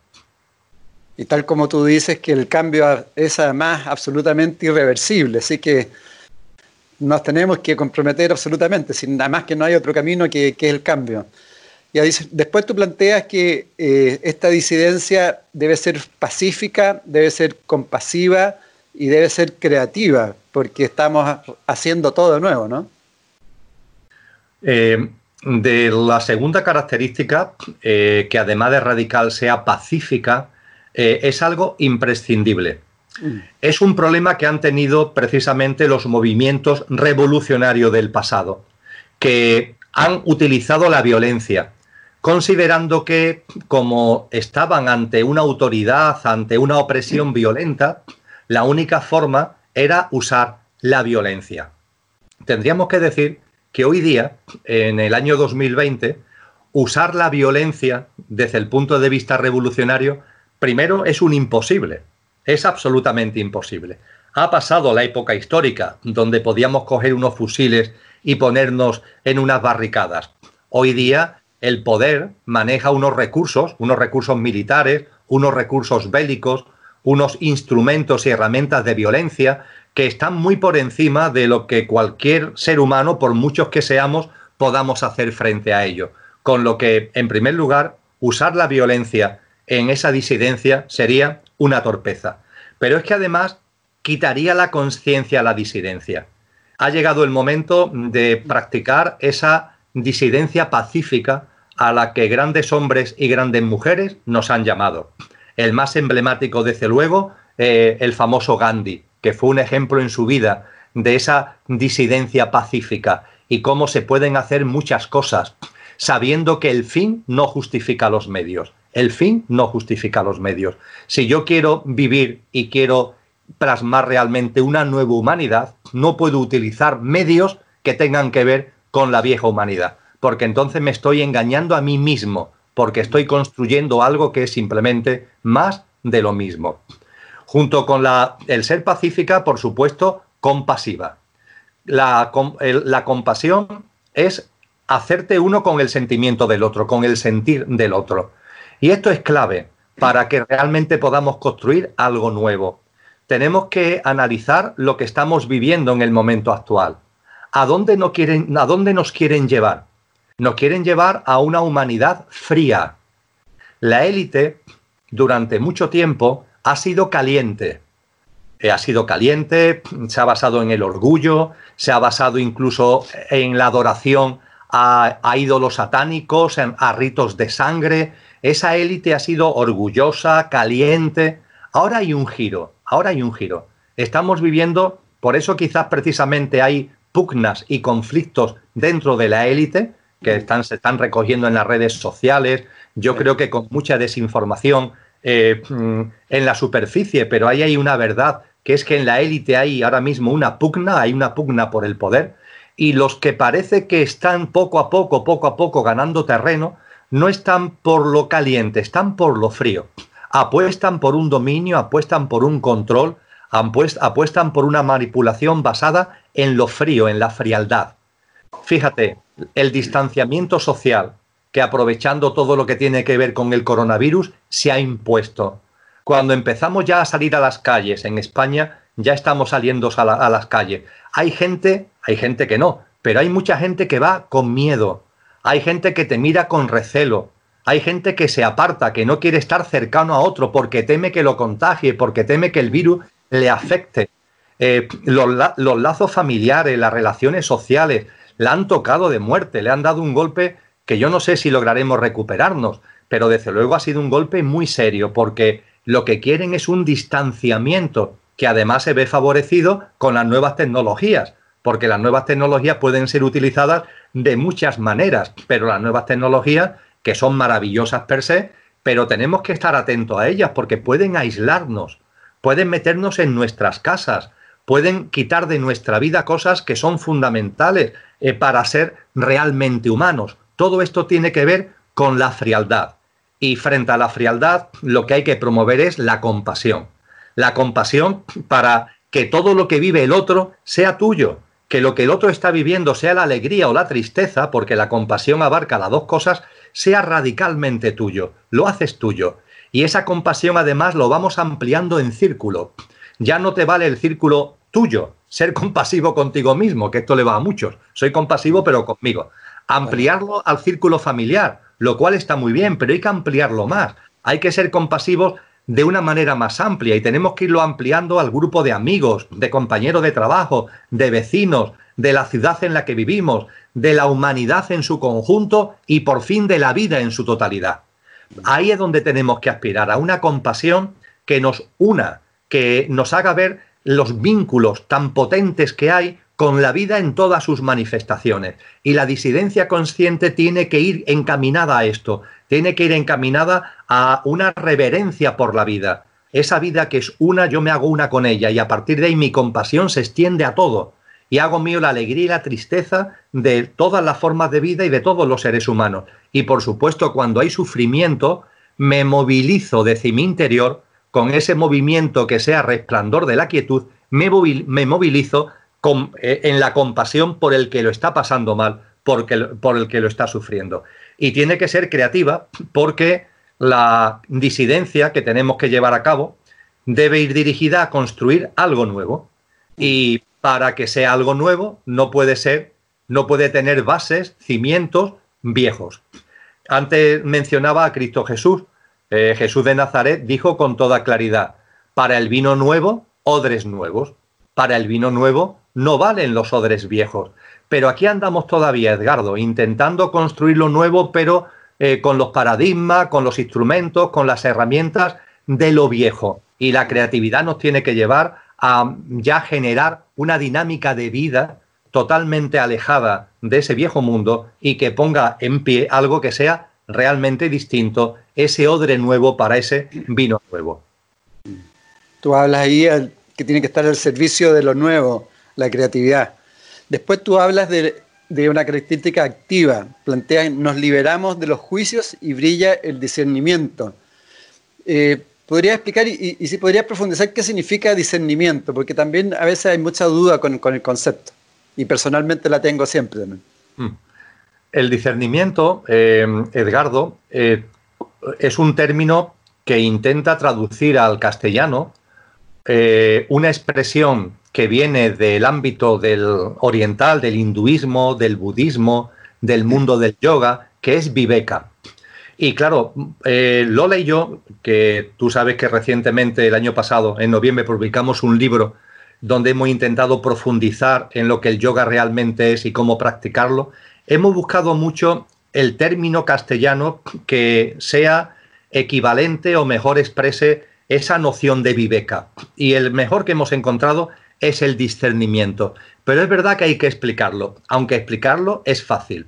Y tal como tú dices que el cambio es además absolutamente irreversible, así que nos tenemos que comprometer absolutamente, sin nada más que no hay otro camino que, que el cambio después tú planteas que eh, esta disidencia debe ser pacífica, debe ser compasiva y debe ser creativa, porque estamos haciendo todo de nuevo, ¿no? Eh, de la segunda característica, eh, que además de radical sea pacífica, es algo imprescindible. Mm. Es un problema que han tenido precisamente los movimientos revolucionarios del pasado, que han utilizado la violencia, considerando que como estaban ante una autoridad, ante una opresión violenta, la única forma era usar la violencia. Tendríamos que decir que hoy día, en el año 2020, usar la violencia desde el punto de vista revolucionario, primero es un imposible, es absolutamente imposible. Ha pasado la época histórica donde podíamos coger unos fusiles y ponernos en unas barricadas. Hoy día el poder maneja unos recursos, unos recursos militares, unos recursos bélicos, unos instrumentos y herramientas de violencia que están muy por encima de lo que cualquier ser humano, por muchos que seamos, podamos hacer frente a ello. Con lo que, en primer lugar, usar la violencia en esa disidencia sería una torpeza. Pero es que además quitaría la conciencia a la disidencia. Ha llegado el momento de practicar esa disidencia pacífica a la que grandes hombres y grandes mujeres nos han llamado. El más emblemático, desde luego, eh, el famoso Gandhi, que fue un ejemplo en su vida de esa disidencia pacífica y cómo se pueden hacer muchas cosas, sabiendo que el fin no justifica los medios. El fin no justifica los medios. Si yo quiero vivir y quiero plasmar realmente una nueva humanidad, no puedo utilizar medios que tengan que ver con la vieja humanidad. Porque entonces me estoy engañando a mí mismo, porque estoy construyendo algo que es simplemente más de lo mismo. Junto con la, el ser pacífica, por supuesto, compasiva. La, la compasión es hacerte uno con el sentimiento del otro, con el sentir del otro. Y esto es clave para que realmente podamos construir algo nuevo. Tenemos que analizar lo que estamos viviendo en el momento actual. ¿A dónde, no quieren, ¿A dónde nos quieren llevar? Nos quieren llevar a una humanidad fría. La élite, durante mucho tiempo, ha sido caliente. Eh, ha sido caliente, se ha basado en el orgullo, se ha basado incluso en la adoración a, a ídolos satánicos, a ritos de sangre, esa élite ha sido orgullosa, caliente. Ahora hay un giro, ahora hay un giro. Estamos viviendo, por eso quizás precisamente hay pugnas y conflictos dentro de la élite que están, se están recogiendo en las redes sociales. Yo creo que con mucha desinformación eh, mm, en la superficie, pero ahí hay una verdad, que es que en la élite hay ahora mismo una pugna, hay una pugna por el poder, y los que parece que están poco a poco, poco a poco ganando terreno, no están por lo caliente, están por lo frío. Apuestan por un dominio, apuestan por un control, apuestan por una manipulación basada en lo frío, en la frialdad. Fíjate, el distanciamiento social, que aprovechando todo lo que tiene que ver con el coronavirus, se ha impuesto. Cuando empezamos ya a salir a las calles en España, ya estamos saliendo a, las calles. Hay gente, hay gente que no, pero hay mucha gente que va con miedo, hay gente que te mira con recelo, hay gente que se aparta, que no quiere estar cercano a otro porque teme que lo contagie, porque teme que el virus le afecte. Eh, los, los, lazos familiares, las relaciones sociales, le han tocado de muerte, le han dado un golpe que yo no sé si lograremos recuperarnos, pero desde luego ha sido un golpe muy serio porque lo que quieren es un distanciamiento que además se ve favorecido con las nuevas tecnologías, porque las nuevas tecnologías pueden ser utilizadas de muchas maneras, pero las nuevas tecnologías, que son maravillosas per se, pero tenemos que estar atentos a ellas porque pueden aislarnos, pueden meternos en nuestras casas, pueden quitar de nuestra vida cosas que son fundamentales eh, para ser realmente humanos. Todo esto tiene que ver con la frialdad. Y frente a la frialdad, lo que hay que promover es la compasión. La compasión para que todo lo que vive el otro sea tuyo, que lo que el otro está viviendo, sea la alegría o la tristeza, porque la compasión abarca las dos cosas, sea radicalmente tuyo, lo haces tuyo. Y esa compasión además lo vamos ampliando en círculo. Ya no te vale el círculo tuyo, ser compasivo contigo mismo, que esto le va a muchos. Soy compasivo pero conmigo. Ampliarlo al círculo familiar, lo cual está muy bien, pero hay que ampliarlo más. Hay que ser compasivos de una manera más amplia y tenemos que irlo ampliando al grupo de amigos, de compañeros de trabajo, de vecinos, de la ciudad en la que vivimos, de la humanidad en su conjunto y por fin de la vida en su totalidad. Ahí es donde tenemos que aspirar a una compasión que nos una, que nos haga ver los vínculos tan potentes que hay con la vida en todas sus manifestaciones. Y la disidencia consciente tiene que ir encaminada a esto, tiene que ir encaminada a una reverencia por la vida. Esa vida que es una, yo me hago una con ella y a partir de ahí mi compasión se extiende a todo y hago mío la alegría y la tristeza de todas las formas de vida y de todos los seres humanos. Y por supuesto, cuando hay sufrimiento, me movilizo desde mi interior con ese movimiento que sea resplandor de la quietud, me, movilizo eh, en la compasión por el que lo está pasando mal, por el que lo está sufriendo. Y tiene que ser creativa porque la disidencia que tenemos que llevar a cabo debe ir dirigida a construir algo nuevo. Y para que sea algo nuevo no puede ser, no puede tener bases, cimientos viejos. Antes mencionaba a Cristo Jesús. Eh, Jesús de Nazaret dijo con toda claridad, para el vino nuevo, odres nuevos. Para el vino nuevo no valen los odres viejos. Pero aquí andamos todavía, Edgardo, intentando construir lo nuevo, pero eh, con los paradigmas, con los instrumentos, con las herramientas de lo viejo. Y la creatividad nos tiene que llevar a ya generar una dinámica de vida totalmente alejada de ese viejo mundo y que ponga en pie algo que sea realmente distinto, ese odre nuevo para ese vino nuevo. Tú hablas ahí que tiene que estar al servicio de lo nuevo, la creatividad. Después tú hablas de de una característica activa. Plantea, nos liberamos de los juicios y brilla el discernimiento. Eh, ¿Podría explicar y, si podría profundizar qué significa discernimiento? Porque también a veces hay mucha duda con, el concepto y personalmente la tengo siempre mm. El discernimiento, eh, Edgardo, eh, es un término que intenta traducir al castellano una expresión que viene del ámbito del oriental, del hinduismo, del budismo, del mundo del yoga, que es Viveka. Y claro, eh, Lola y yo, que tú sabes que recientemente, el año pasado, en noviembre, publicamos un libro donde hemos intentado profundizar en lo que el yoga realmente es y cómo practicarlo, hemos buscado mucho el término castellano que sea equivalente o mejor exprese esa noción de viveka. Y el mejor que hemos encontrado es el discernimiento. Pero es verdad que hay que explicarlo, aunque explicarlo es fácil.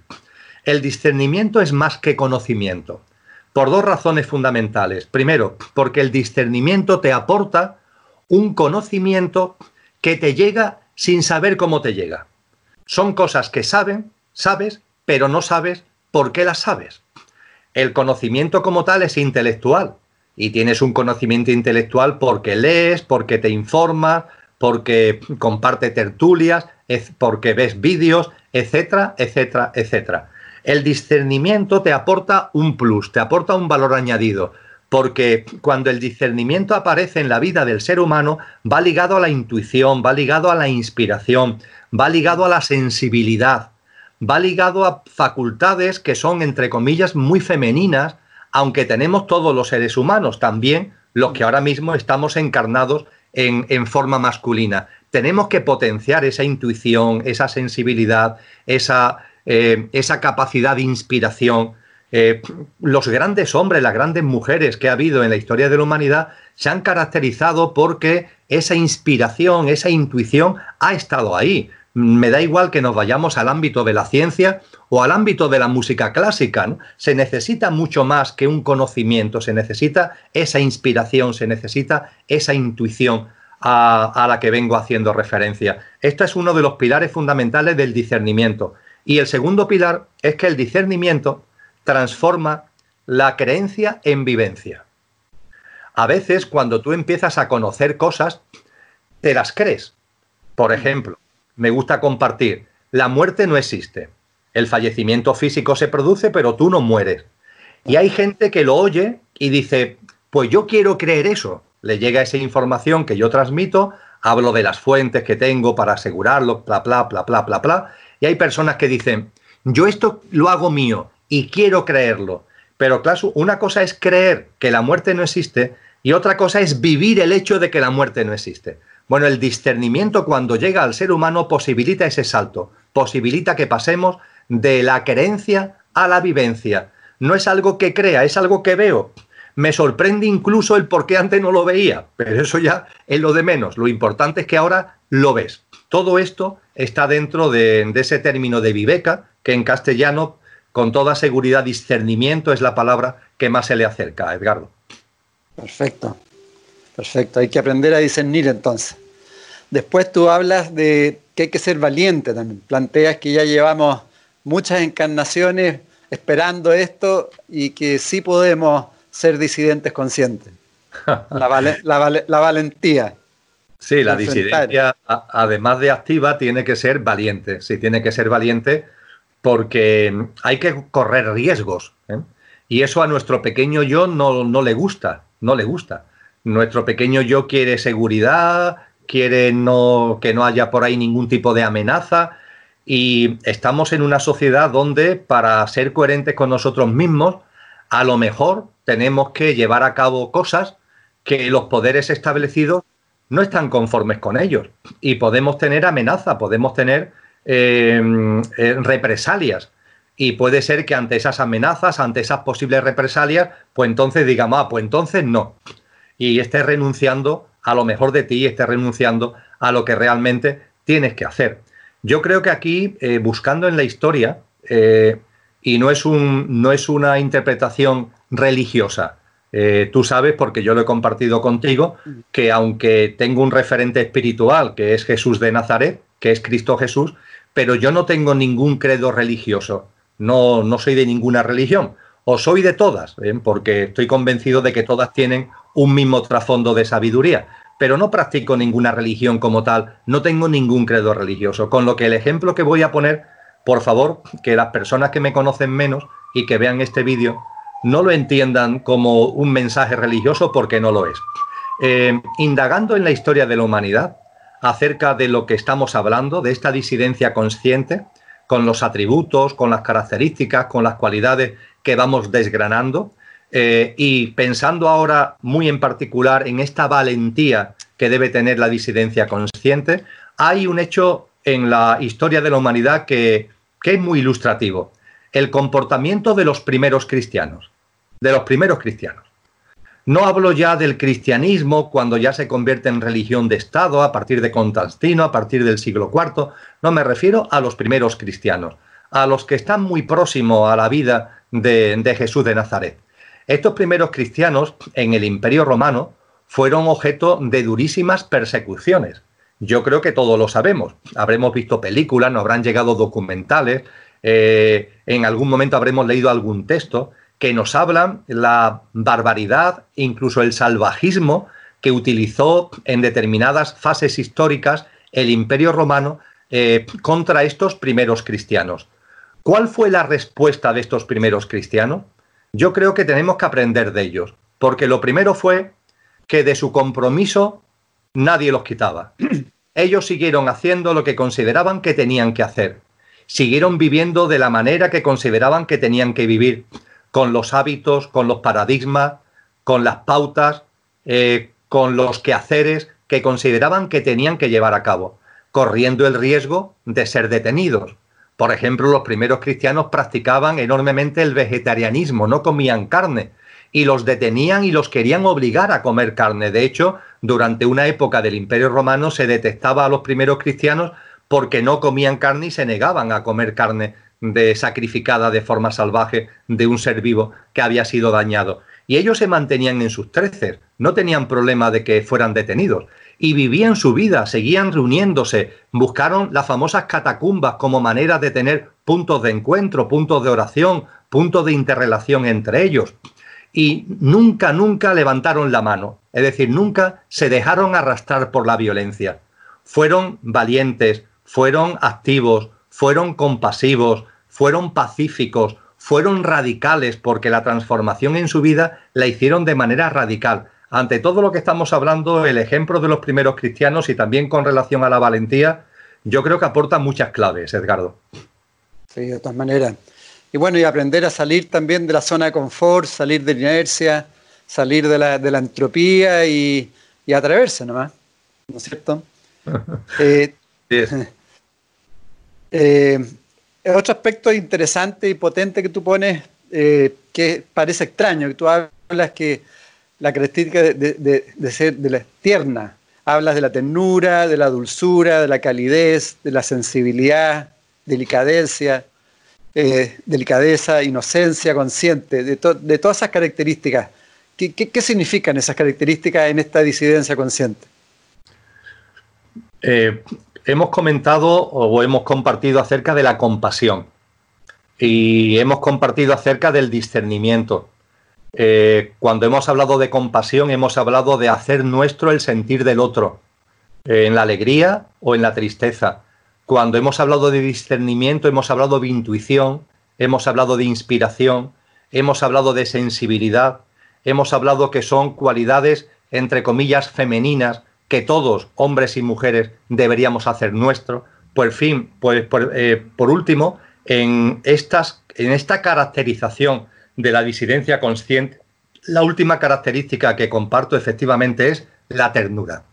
El discernimiento es más que conocimiento, por dos razones fundamentales. Primero, porque el discernimiento te aporta un conocimiento que te llega sin saber cómo te llega. Son cosas que saben, sabes, pero no sabes por qué las sabes. El conocimiento como tal es intelectual y tienes un conocimiento intelectual porque lees, porque te informas, porque comparte tertulias, porque ves vídeos, etcétera, etcétera, etcétera. El discernimiento te aporta un plus, te aporta un valor añadido, porque cuando el discernimiento aparece en la vida del ser humano, va ligado a la intuición, va ligado a la inspiración, va ligado a la sensibilidad, va ligado a facultades que son, entre comillas, muy femeninas, aunque tenemos todos los seres humanos, también los que ahora mismo estamos encarnados en, forma masculina. Tenemos que potenciar esa intuición, esa sensibilidad, esa, eh, esa capacidad de inspiración. Eh, los grandes hombres, las grandes mujeres que ha habido en la historia de la humanidad se han caracterizado porque esa inspiración, esa intuición ha estado ahí. Me da igual que nos vayamos al ámbito de la ciencia o al ámbito de la música clásica. Se necesita mucho más que un conocimiento, se necesita esa inspiración, se necesita esa intuición a, a la que vengo haciendo referencia. Esto es uno de los pilares fundamentales del discernimiento. Y el segundo pilar es que el discernimiento transforma la creencia en vivencia. A veces cuando tú empiezas a conocer cosas, te las crees. Por ejemplo, me gusta compartir, la muerte no existe. El fallecimiento físico se produce, pero tú no mueres. Y hay gente que lo oye y dice, pues yo quiero creer eso. Le llega esa información que yo transmito, hablo de las fuentes que tengo para asegurarlo, bla, bla, bla, bla, bla, bla. Y hay personas que dicen, yo esto lo hago mío y quiero creerlo. Pero claro, una cosa es creer que la muerte no existe y otra cosa es vivir el hecho de que la muerte no existe. Bueno, el discernimiento cuando llega al ser humano posibilita ese salto, posibilita que pasemos de la creencia a la vivencia. No es algo que crea, es algo que veo. Me sorprende incluso el por qué antes no lo veía, pero eso ya es lo de menos. Lo importante es que ahora lo ves. Todo esto está dentro de, ese término de viveca, que en castellano, con toda seguridad, discernimiento es la palabra que más se le acerca a Edgardo. Perfecto, perfecto. Hay que aprender a discernir entonces. Después tú hablas de que hay que ser valiente también. Planteas que ya llevamos muchas encarnaciones esperando esto y que sí podemos ser disidentes conscientes. La, valentía. Sí, la disidencia, además de activa, tiene que ser valiente. Sí, tiene que ser valiente porque hay que correr riesgos. ¿eh? Y eso a nuestro pequeño yo no, no le gusta, no le gusta. Nuestro pequeño yo quiere seguridad, quiere no, que no haya por ahí ningún tipo de amenaza y estamos en una sociedad donde para ser coherentes con nosotros mismos, a lo mejor tenemos que llevar a cabo cosas que los poderes establecidos no están conformes con ellos. Y podemos tener amenaza, podemos tener eh, eh, represalias. Y puede ser que ante esas amenazas, ante esas posibles represalias, pues entonces digamos, ah, pues entonces no. Y estés renunciando a lo mejor de ti, estés renunciando a lo que realmente tienes que hacer. Yo creo que aquí, eh, buscando en la historia, eh, y no es, un, no es una interpretación religiosa, eh, tú sabes, porque yo lo he compartido contigo, que aunque tengo un referente espiritual, que es Jesús de Nazaret, que es Cristo Jesús, pero yo no tengo ningún credo religioso, no, no soy de ninguna religión, o soy de todas, porque estoy convencido de que todas tienen un mismo trasfondo de sabiduría, pero no practico ninguna religión como tal, no tengo ningún credo religioso, con lo que el ejemplo que voy a poner, por favor, que las personas que me conocen menos y que vean este vídeo, no lo entiendan como un mensaje religioso porque no lo es. Eh, indagando en la historia de la humanidad, acerca de lo que estamos hablando, de esta disidencia consciente, con los atributos, con las características, con las cualidades que vamos desgranando, eh, y pensando ahora muy en particular en esta valentía que debe tener la disidencia consciente, hay un hecho en la historia de la humanidad que, es muy ilustrativo, el comportamiento de los primeros cristianos, de los primeros cristianos. No hablo ya del cristianismo cuando ya se convierte en religión de Estado a partir de Constantino, a partir del siglo IV. No me refiero a los primeros cristianos, a los que están muy próximos a la vida de Jesús de Nazaret. Estos primeros cristianos en el Imperio Romano fueron objeto de durísimas persecuciones. Yo creo que todos lo sabemos. Habremos visto películas, nos habrán llegado documentales, eh, en algún momento habremos leído algún texto que nos hablan la barbaridad, incluso el salvajismo que utilizó en determinadas fases históricas el Imperio Romano eh, contra estos primeros cristianos. ¿Cuál fue la respuesta de estos primeros cristianos? Yo creo que tenemos que aprender de ellos, porque lo primero fue que de su compromiso nadie los quitaba. Ellos siguieron haciendo lo que consideraban que tenían que hacer. Siguieron viviendo de la manera que consideraban que tenían que vivir con los hábitos, con los paradigmas, con las pautas, eh, con los quehaceres que consideraban que tenían que llevar a cabo, corriendo el riesgo de ser detenidos. Por ejemplo, los primeros cristianos practicaban enormemente el vegetarianismo, no comían carne, y los detenían y los querían obligar a comer carne. De hecho, durante una época del Imperio Romano se detestaba a los primeros cristianos porque no comían carne y se negaban a comer carne de sacrificada de forma salvaje de un ser vivo que había sido dañado. Y ellos se mantenían en sus treces, no tenían problema de que fueran detenidos y vivían su vida, seguían reuniéndose, buscaron las famosas catacumbas como manera de tener puntos de encuentro, puntos de oración, puntos de interrelación entre ellos. Y nunca, nunca levantaron la mano, es decir, nunca se dejaron arrastrar por la violencia. Fueron valientes, fueron activos, fueron compasivos, fueron pacíficos, fueron radicales porque la transformación en su vida la hicieron de manera radical. Ante todo lo que estamos hablando, el ejemplo de los primeros cristianos y también con relación a la valentía, yo creo que aporta muchas claves, Edgardo. Sí, de todas maneras. Y bueno, y aprender a salir también de la zona de confort, salir de la inercia, salir de la, entropía y, atreverse nomás, ¿no es cierto? eh, Eh, otro aspecto interesante y potente que tú pones, eh, que parece extraño, que tú hablas que la característica de, ser de la tierna, hablas de la ternura, de la dulzura, de la calidez, de la sensibilidad, delicadeza, eh, delicadeza, inocencia, consciente, de, todas esas características. ¿Qué, qué, significan esas características en esta disidencia consciente? Eh, hemos comentado o hemos compartido acerca de la compasión y hemos compartido acerca del discernimiento. Eh, cuando hemos hablado de compasión, hemos hablado de hacer nuestro el sentir del otro, eh, en la alegría o en la tristeza. Cuando hemos hablado de discernimiento, hemos hablado de intuición, hemos hablado de inspiración, hemos hablado de sensibilidad, hemos hablado que son cualidades, entre comillas, femeninas, que todos, hombres y mujeres, deberíamos hacer nuestro. Por fin, pues, por, eh, por último, en, estas, en esta caracterización de la disidencia consciente, la última característica que comparto efectivamente es la ternura.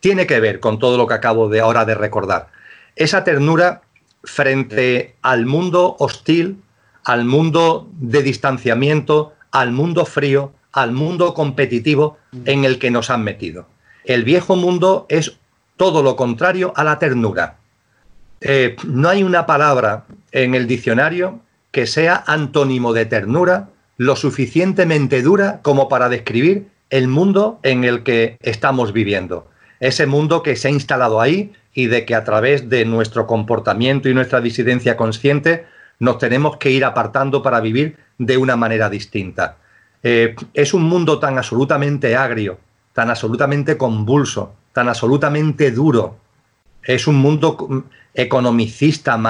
Tiene que ver con todo lo que acabo de ahora de recordar. Esa ternura frente al mundo hostil, al mundo de distanciamiento, al mundo frío, al mundo competitivo en el que nos han metido. El viejo mundo es todo lo contrario a la ternura. Eh, no hay una palabra en el diccionario que sea antónimo de ternura lo suficientemente dura como para describir el mundo en el que estamos viviendo. Ese mundo que se ha instalado ahí, y de que a través de nuestro comportamiento y nuestra disidencia consciente nos tenemos que ir apartando para vivir de una manera distinta. Eh, es un mundo tan absolutamente agrio, tan absolutamente convulso, tan absolutamente duro. Es un mundo economicista,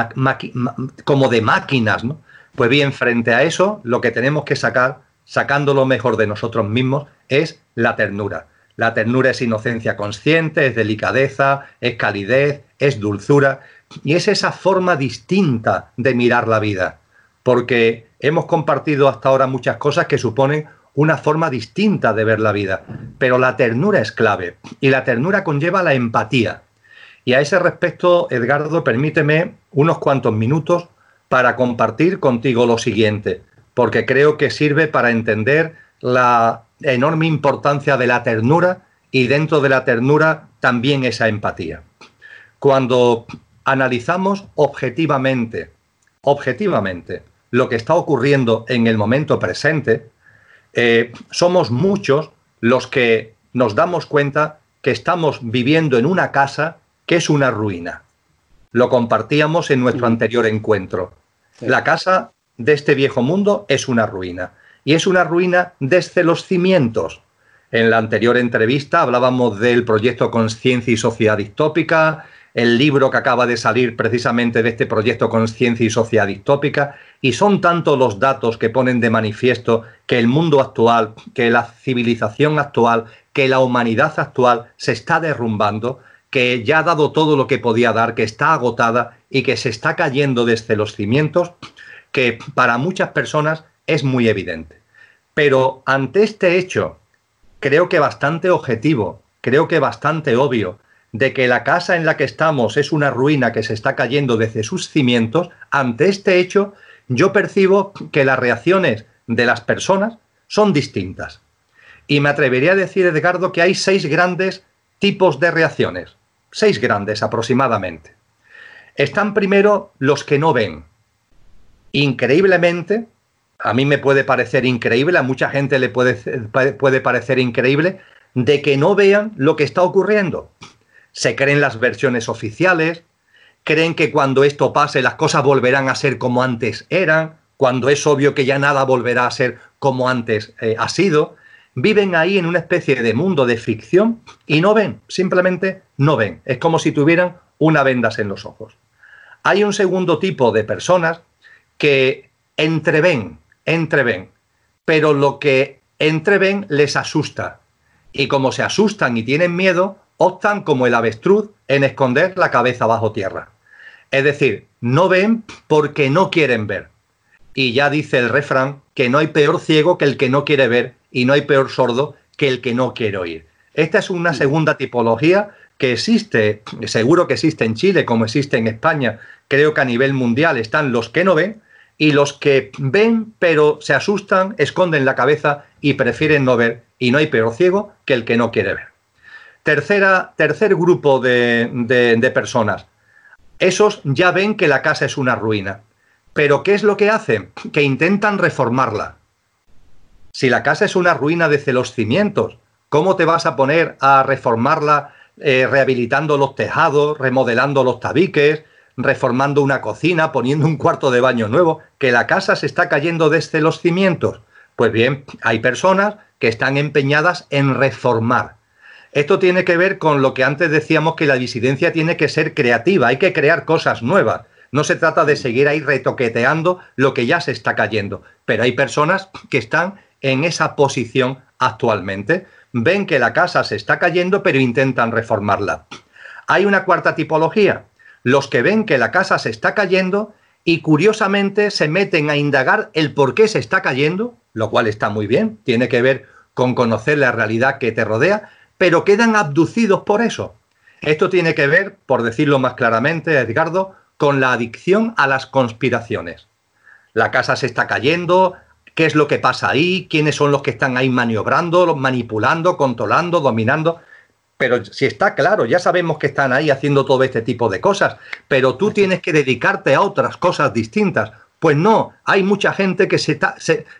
como de máquinas, ¿no? Pues bien, frente a eso, lo que tenemos que sacar, sacando lo mejor de nosotros mismos, es la ternura. La ternura es inocencia consciente, es delicadeza, es calidez, es dulzura. Y es esa forma distinta de mirar la vida. Porque hemos compartido hasta ahora muchas cosas que suponen una forma distinta de ver la vida. Pero la ternura es clave. Y la ternura conlleva la empatía. Y a ese respecto, Edgardo, permíteme unos cuantos minutos para compartir contigo lo siguiente, porque creo que sirve para entender la enorme importancia de la ternura y dentro de la ternura también esa empatía. Cuando analizamos objetivamente, objetivamente, lo que está ocurriendo en el momento presente, eh, somos muchos los que nos damos cuenta que estamos viviendo en una casa que es una ruina. Lo compartíamos en nuestro anterior encuentro. La casa de este viejo mundo es una ruina. Y es una ruina desde los cimientos. En la anterior entrevista hablábamos del proyecto Conciencia y Sociedad Distópica, el libro que acaba de salir precisamente de este proyecto Conciencia y Sociedad Distópica, y son tantos los datos que ponen de manifiesto que el mundo actual, que la civilización actual, que la humanidad actual se está derrumbando, que ya ha dado todo lo que podía dar, que está agotada y que se está cayendo desde los cimientos, que para muchas personas es muy evidente. Pero ante este hecho, creo que bastante objetivo, creo que bastante obvio, de que la casa en la que estamos es una ruina que se está cayendo desde sus cimientos, ante este hecho yo percibo que las reacciones de las personas son distintas. Y me atrevería a decir, Edgardo, que hay seis grandes tipos de reacciones seis grandes aproximadamente. Están primero los que no ven. Increíblemente, a mí me puede parecer increíble, a mucha gente le puede, puede parecer increíble, de que no vean lo que está ocurriendo. Se creen las versiones oficiales, creen que cuando esto pase las cosas volverán a ser como antes eran, cuando es obvio que ya nada volverá a ser como antes eh, ha sido viven ahí en una especie de mundo de ficción y no ven, simplemente no ven. Es como si tuvieran una vendas en los ojos. Hay un segundo tipo de personas que entreven, entreven, pero lo que entreven les asusta. Y como se asustan y tienen miedo, optan como el avestruz en esconder la cabeza bajo tierra. Es decir, no ven porque no quieren ver. Y ya dice el refrán que no hay peor ciego que el que no quiere ver y no hay peor sordo que el que no quiere oír. Esta es una segunda tipología que existe, seguro que existe en Chile como existe en España, creo que a nivel mundial están los que no ven y los que ven pero se asustan, esconden la cabeza y prefieren no ver y no hay peor ciego que el que no quiere ver. Tercera, tercer grupo de, de personas. Esos ya ven que la casa es una ruina. Pero ¿qué es lo que hacen? Que intentan reformarla. Si la casa es una ruina desde los cimientos, ¿cómo te vas a poner a reformarla eh, rehabilitando los tejados, remodelando los tabiques, reformando una cocina, poniendo un cuarto de baño nuevo? Que la casa se está cayendo desde los cimientos. Pues bien, hay personas que están empeñadas en reformar. Esto tiene que ver con lo que antes decíamos que la disidencia tiene que ser creativa, hay que crear cosas nuevas. No se trata de seguir ahí retoqueteando lo que ya se está cayendo, pero hay personas que están en esa posición actualmente. Ven que la casa se está cayendo, pero intentan reformarla. Hay una cuarta tipología, los que ven que la casa se está cayendo y curiosamente se meten a indagar el por qué se está cayendo, lo cual está muy bien, tiene que ver con conocer la realidad que te rodea, pero quedan abducidos por eso. Esto tiene que ver, por decirlo más claramente, Edgardo, con la adicción a las conspiraciones. La casa se está cayendo, qué es lo que pasa ahí, quiénes son los que están ahí maniobrando, manipulando, controlando, dominando. Pero si está claro, ya sabemos que están ahí haciendo todo este tipo de cosas, pero tú tienes que dedicarte a otras cosas distintas. Pues no, hay mucha gente que se está...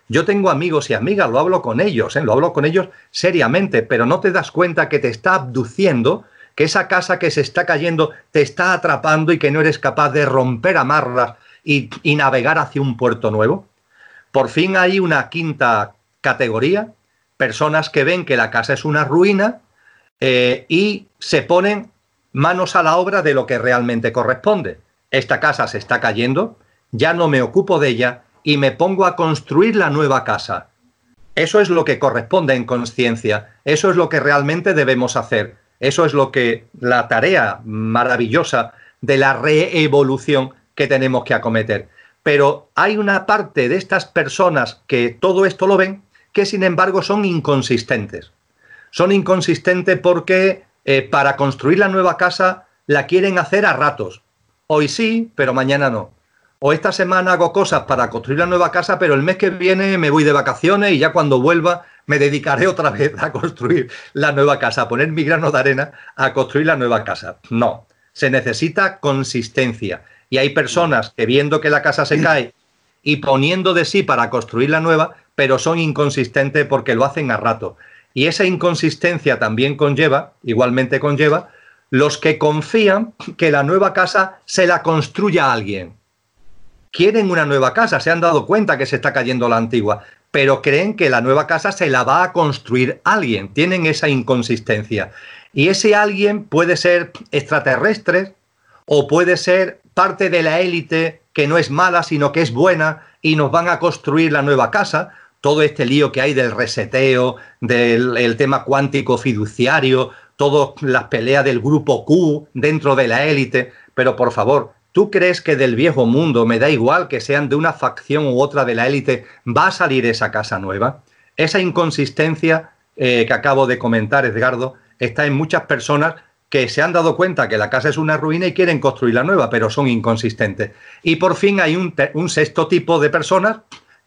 yo tengo amigos y amigas, lo hablo con ellos, ¿eh? lo hablo con ellos seriamente, pero no te das cuenta que te está abduciendo que esa casa que se está cayendo te está atrapando y que no eres capaz de romper amarras y, navegar hacia un puerto nuevo. Por fin hay una quinta categoría, personas que ven que la casa es una ruina eh, y se ponen manos a la obra de lo que realmente corresponde. Esta casa se está cayendo, ya no me ocupo de ella y me pongo a construir la nueva casa. Eso es lo que corresponde en conciencia, eso es lo que realmente debemos hacer, eso es lo que la tarea maravillosa de la reevolución que tenemos que acometer. Pero hay una parte de estas personas que todo esto lo ven que sin embargo son inconsistentes. Son inconsistentes porque eh, para construir la nueva casa la quieren hacer a ratos. Hoy sí, pero mañana no. O esta semana hago cosas para construir la nueva casa, pero el mes que viene me voy de vacaciones y ya cuando vuelva me dedicaré otra vez a construir la nueva casa, a poner mi grano de arena a construir la nueva casa. No, se necesita consistencia. Y hay personas que viendo que la casa se cae y poniendo de sí para construir la nueva, pero son inconsistentes porque lo hacen a rato. Y esa inconsistencia también conlleva, igualmente conlleva, los que confían que la nueva casa se la construya alguien. Quieren una nueva casa, se han dado cuenta que se está cayendo la antigua, pero creen que la nueva casa se la va a construir alguien. Tienen esa inconsistencia. Y ese alguien puede ser extraterrestre o puede ser parte de la élite que no es mala, sino que es buena y nos van a construir la nueva casa, todo este lío que hay del reseteo, del tema cuántico fiduciario, todas las peleas del grupo Q dentro de la élite, pero por favor, ¿tú crees que del viejo mundo, me da igual que sean de una facción u otra de la élite, va a salir esa casa nueva? Esa inconsistencia eh, que acabo de comentar, Edgardo, está en muchas personas que se han dado cuenta que la casa es una ruina y quieren construir la nueva, pero son inconsistentes. Y por fin hay un, un sexto tipo de personas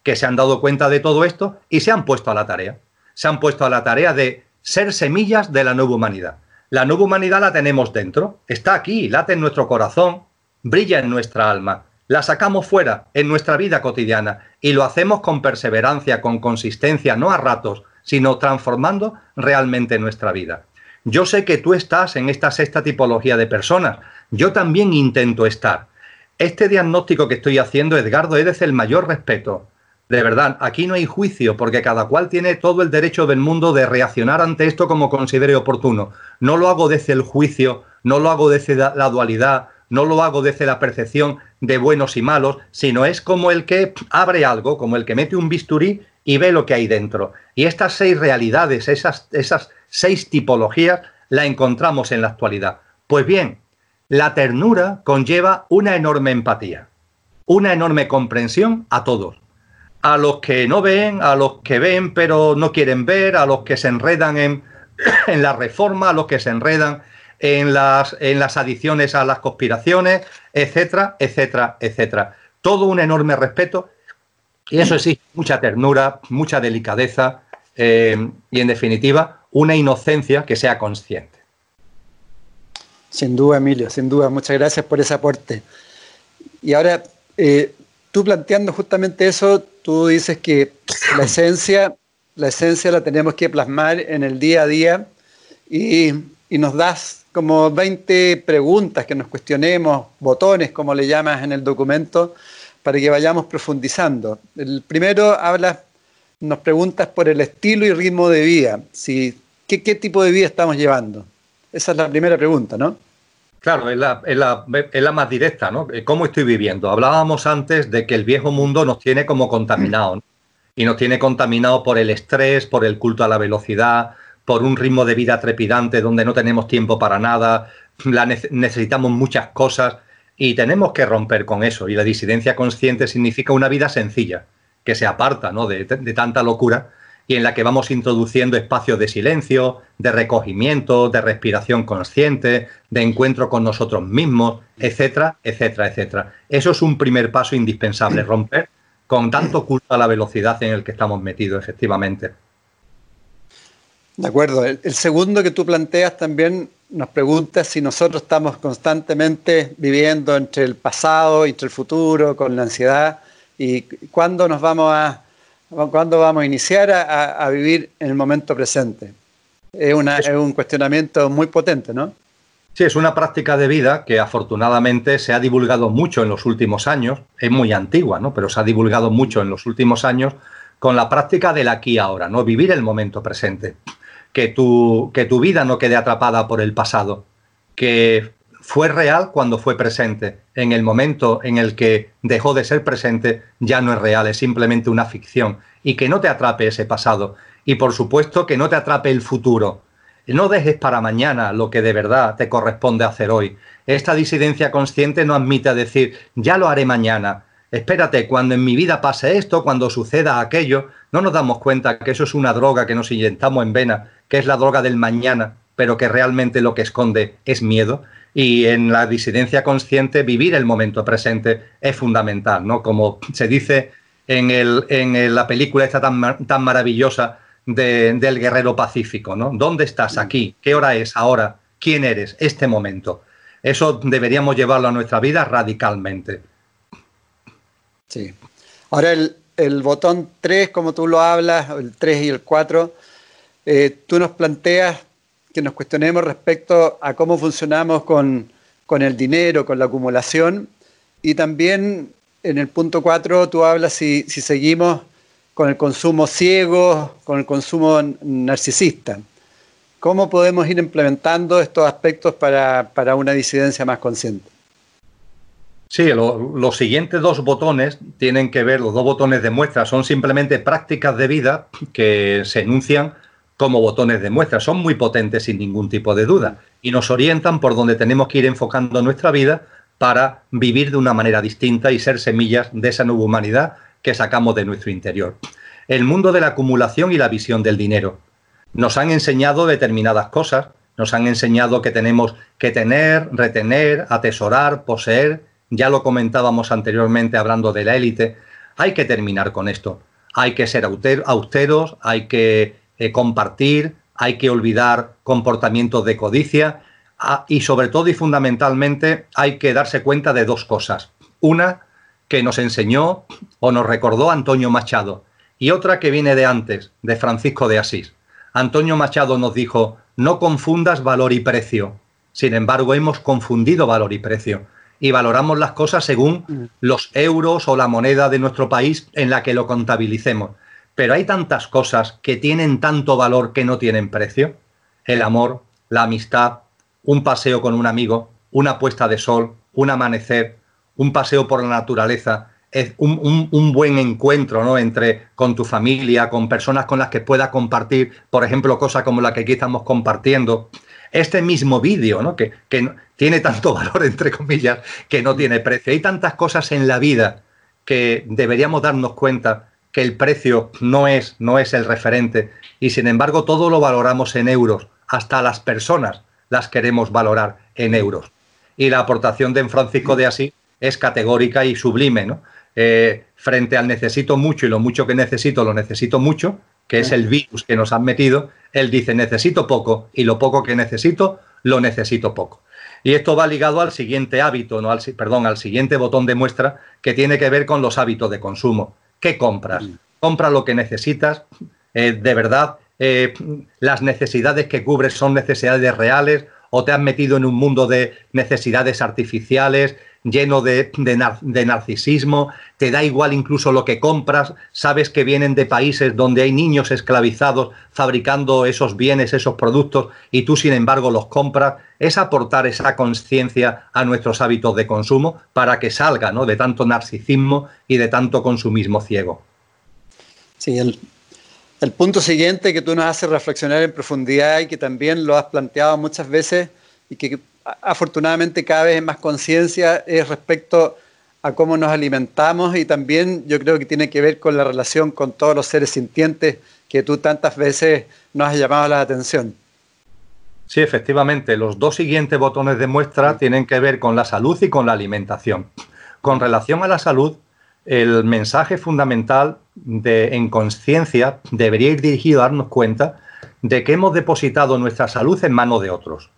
que se han dado cuenta de todo esto y se han puesto a la tarea. Se han puesto a la tarea de ser semillas de la nueva humanidad. La nueva humanidad la tenemos dentro, está aquí, late en nuestro corazón, brilla en nuestra alma. La sacamos fuera en nuestra vida cotidiana y lo hacemos con perseverancia, con consistencia, no a ratos, sino transformando realmente nuestra vida. Yo sé que tú estás en esta sexta tipología de personas. Yo también intento estar. Este diagnóstico que estoy haciendo, Edgardo, es desde el mayor respeto. De verdad, aquí no hay juicio, porque cada cual tiene todo el derecho del mundo de reaccionar ante esto como considere oportuno. No lo hago desde el juicio, no lo hago desde la dualidad, no lo hago desde la percepción de buenos y malos, sino es como el que abre algo, como el que mete un bisturí y ve lo que hay dentro. Y estas seis realidades, esas, esas seis tipologías, la encontramos en la actualidad. Pues bien, la ternura conlleva una enorme empatía, una enorme comprensión a todos a los que no ven, a los que ven pero no quieren ver, a los que se enredan en, en la reforma, a los que se enredan en las, en las adiciones a las conspiraciones, etcétera, etcétera, etcétera. Todo un enorme respeto y eso sí, mucha ternura, mucha delicadeza eh, y en definitiva una inocencia que sea consciente. Sin duda, Emilio, sin duda. Muchas gracias por ese aporte. Y ahora, eh, tú planteando justamente eso, tú dices que la esencia, la esencia la tenemos que plasmar en el día a día y, nos das como 20 preguntas que nos cuestionemos, botones como le llamas en el documento, para que vayamos profundizando. El primero habla, nos preguntas por el estilo y ritmo de vida, si, ¿qué, tipo de vida estamos llevando? Esa es la primera pregunta, ¿no? Claro, es la, es, la, es la, más directa, ¿no? Eh, ¿Cómo estoy viviendo? Hablábamos antes de que el viejo mundo nos tiene como contaminados, ¿no? Y nos tiene contaminados por el estrés, por el culto a la velocidad, por un ritmo de vida trepidante donde no tenemos tiempo para nada, necesitamos muchas cosas y tenemos que romper con eso. Y la disidencia consciente significa una vida sencilla, que se aparta ¿no? de, de tanta locura y en la que vamos introduciendo espacios de silencio, de recogimiento, de respiración consciente, de encuentro con nosotros mismos, etcétera, etcétera, etcétera. Eso es un primer paso indispensable, romper con tanto culto a la velocidad en el que estamos metidos, efectivamente. De acuerdo. El, segundo que tú planteas también nos pregunta si nosotros estamos constantemente viviendo entre el pasado, y entre el futuro, con la ansiedad, y cuándo nos vamos a ¿Cuándo vamos a iniciar a, vivir en el momento presente? Es, una, es un cuestionamiento muy potente, ¿no? Sí, es una práctica de vida que afortunadamente se ha divulgado mucho en los últimos años, es muy antigua, ¿no? Pero se ha divulgado mucho en los últimos años con la práctica del aquí y ahora, ¿no? Vivir el momento presente. Que tu, que tu vida no quede atrapada por el pasado, que fue real cuando fue presente. En el momento en el que dejó de ser presente, ya no es real, es simplemente una ficción. Y que no te atrape ese pasado. Y por supuesto que no te atrape el futuro no dejes para mañana lo que de verdad te corresponde hacer hoy. Esta disidencia consciente no admite decir, ya lo haré mañana. Espérate, cuando en mi vida pase esto, cuando suceda aquello, no nos damos cuenta que eso es una droga que nos inyectamos en vena, que es la droga del mañana, pero que realmente lo que esconde es miedo. Y en la disidencia consciente, vivir el momento presente es fundamental, ¿no? Como se dice en, la película esta tan maravillosa del guerrero pacífico, ¿no? ¿Dónde estás aquí? ¿Qué hora es ahora? ¿Quién eres? Este momento. Eso deberíamos llevarlo a nuestra vida radicalmente. Sí. Ahora el, botón 3, como tú lo hablas, el 3 y el 4, eh, tú nos planteas que nos cuestionemos respecto a cómo funcionamos con, el dinero, con la acumulación, y también en el punto 4 tú hablas si, si seguimos con el consumo ciego, con el consumo narcisista. ¿Cómo podemos ir implementando estos aspectos para, una disidencia más consciente? Sí, los siguientes dos botones tienen que ver, los dos botones de muestra son simplemente prácticas de vida que se enuncian como botones de muestra. Son muy potentes sin ningún tipo de duda y nos orientan por donde tenemos que ir enfocando nuestra vida para vivir de una manera distinta y ser semillas de esa nueva humanidad que sacamos de nuestro interior. El mundo de la acumulación y la visión del dinero. Nos han enseñado determinadas cosas, nos han enseñado que tenemos que tener, retener, atesorar, poseer. Ya lo comentábamos anteriormente hablando de la élite. Hay que terminar con esto. Hay que ser austeros, hay que eh, compartir, hay que olvidar comportamientos de codicia ah, y sobre todo y fundamentalmente hay que darse cuenta de dos cosas. Una, que nos enseñó o nos recordó Antonio Machado, y otra que viene de antes, de Francisco de Asís. Antonio Machado nos dijo, no confundas valor y precio. Sin embargo, hemos confundido valor y precio y valoramos las cosas según mm. los euros o la moneda de nuestro país en la que lo contabilicemos. Pero hay tantas cosas que tienen tanto valor que no tienen precio. El amor, la amistad, un paseo con un amigo, una puesta de sol, un amanecer, un paseo por la naturaleza, es un, buen encuentro ¿no? entre con tu familia, con personas con las que puedas compartir, por ejemplo, cosas como la que aquí estamos compartiendo. Este mismo vídeo, ¿no? que, que tiene tanto valor, entre comillas, que no tiene precio. Hay tantas cosas en la vida que deberíamos darnos cuenta que el precio no es, no es el referente y sin embargo todo lo valoramos en euros, hasta las personas las queremos valorar en euros. Y la aportación de Francisco de Asís es categórica y sublime, ¿no? Eh, frente al necesito mucho y lo mucho que necesito, lo necesito mucho, que es el virus que nos han metido, él dice necesito poco y lo poco que necesito, lo necesito poco. Y esto va ligado al siguiente hábito, no al, perdón, al siguiente botón de muestra que tiene que ver con los hábitos de consumo. ¿Qué compras? Compra lo que necesitas, eh, de verdad, eh, las necesidades que cubres son necesidades reales o te has metido en un mundo de necesidades artificiales, lleno de, narcisismo, te da igual incluso lo que compras, sabes que vienen de países donde hay niños esclavizados fabricando esos bienes, esos productos, y tú sin embargo los compras, es aportar esa conciencia a nuestros hábitos de consumo para que salga ¿no? de tanto narcisismo y de tanto consumismo ciego. Sí, el, el punto siguiente que tú nos haces reflexionar en profundidad y que también lo has planteado muchas veces y que afortunadamente cada vez más conciencia es respecto a cómo nos alimentamos y también yo creo que tiene que ver con la relación con todos los seres sintientes que tú tantas veces nos has llamado la atención. Sí, efectivamente, los dos siguientes botones de muestra tienen que ver con la salud y con la alimentación. Con relación a la salud, el mensaje fundamental de, en conciencia debería ir dirigido a darnos cuenta de que hemos depositado nuestra salud en manos de otros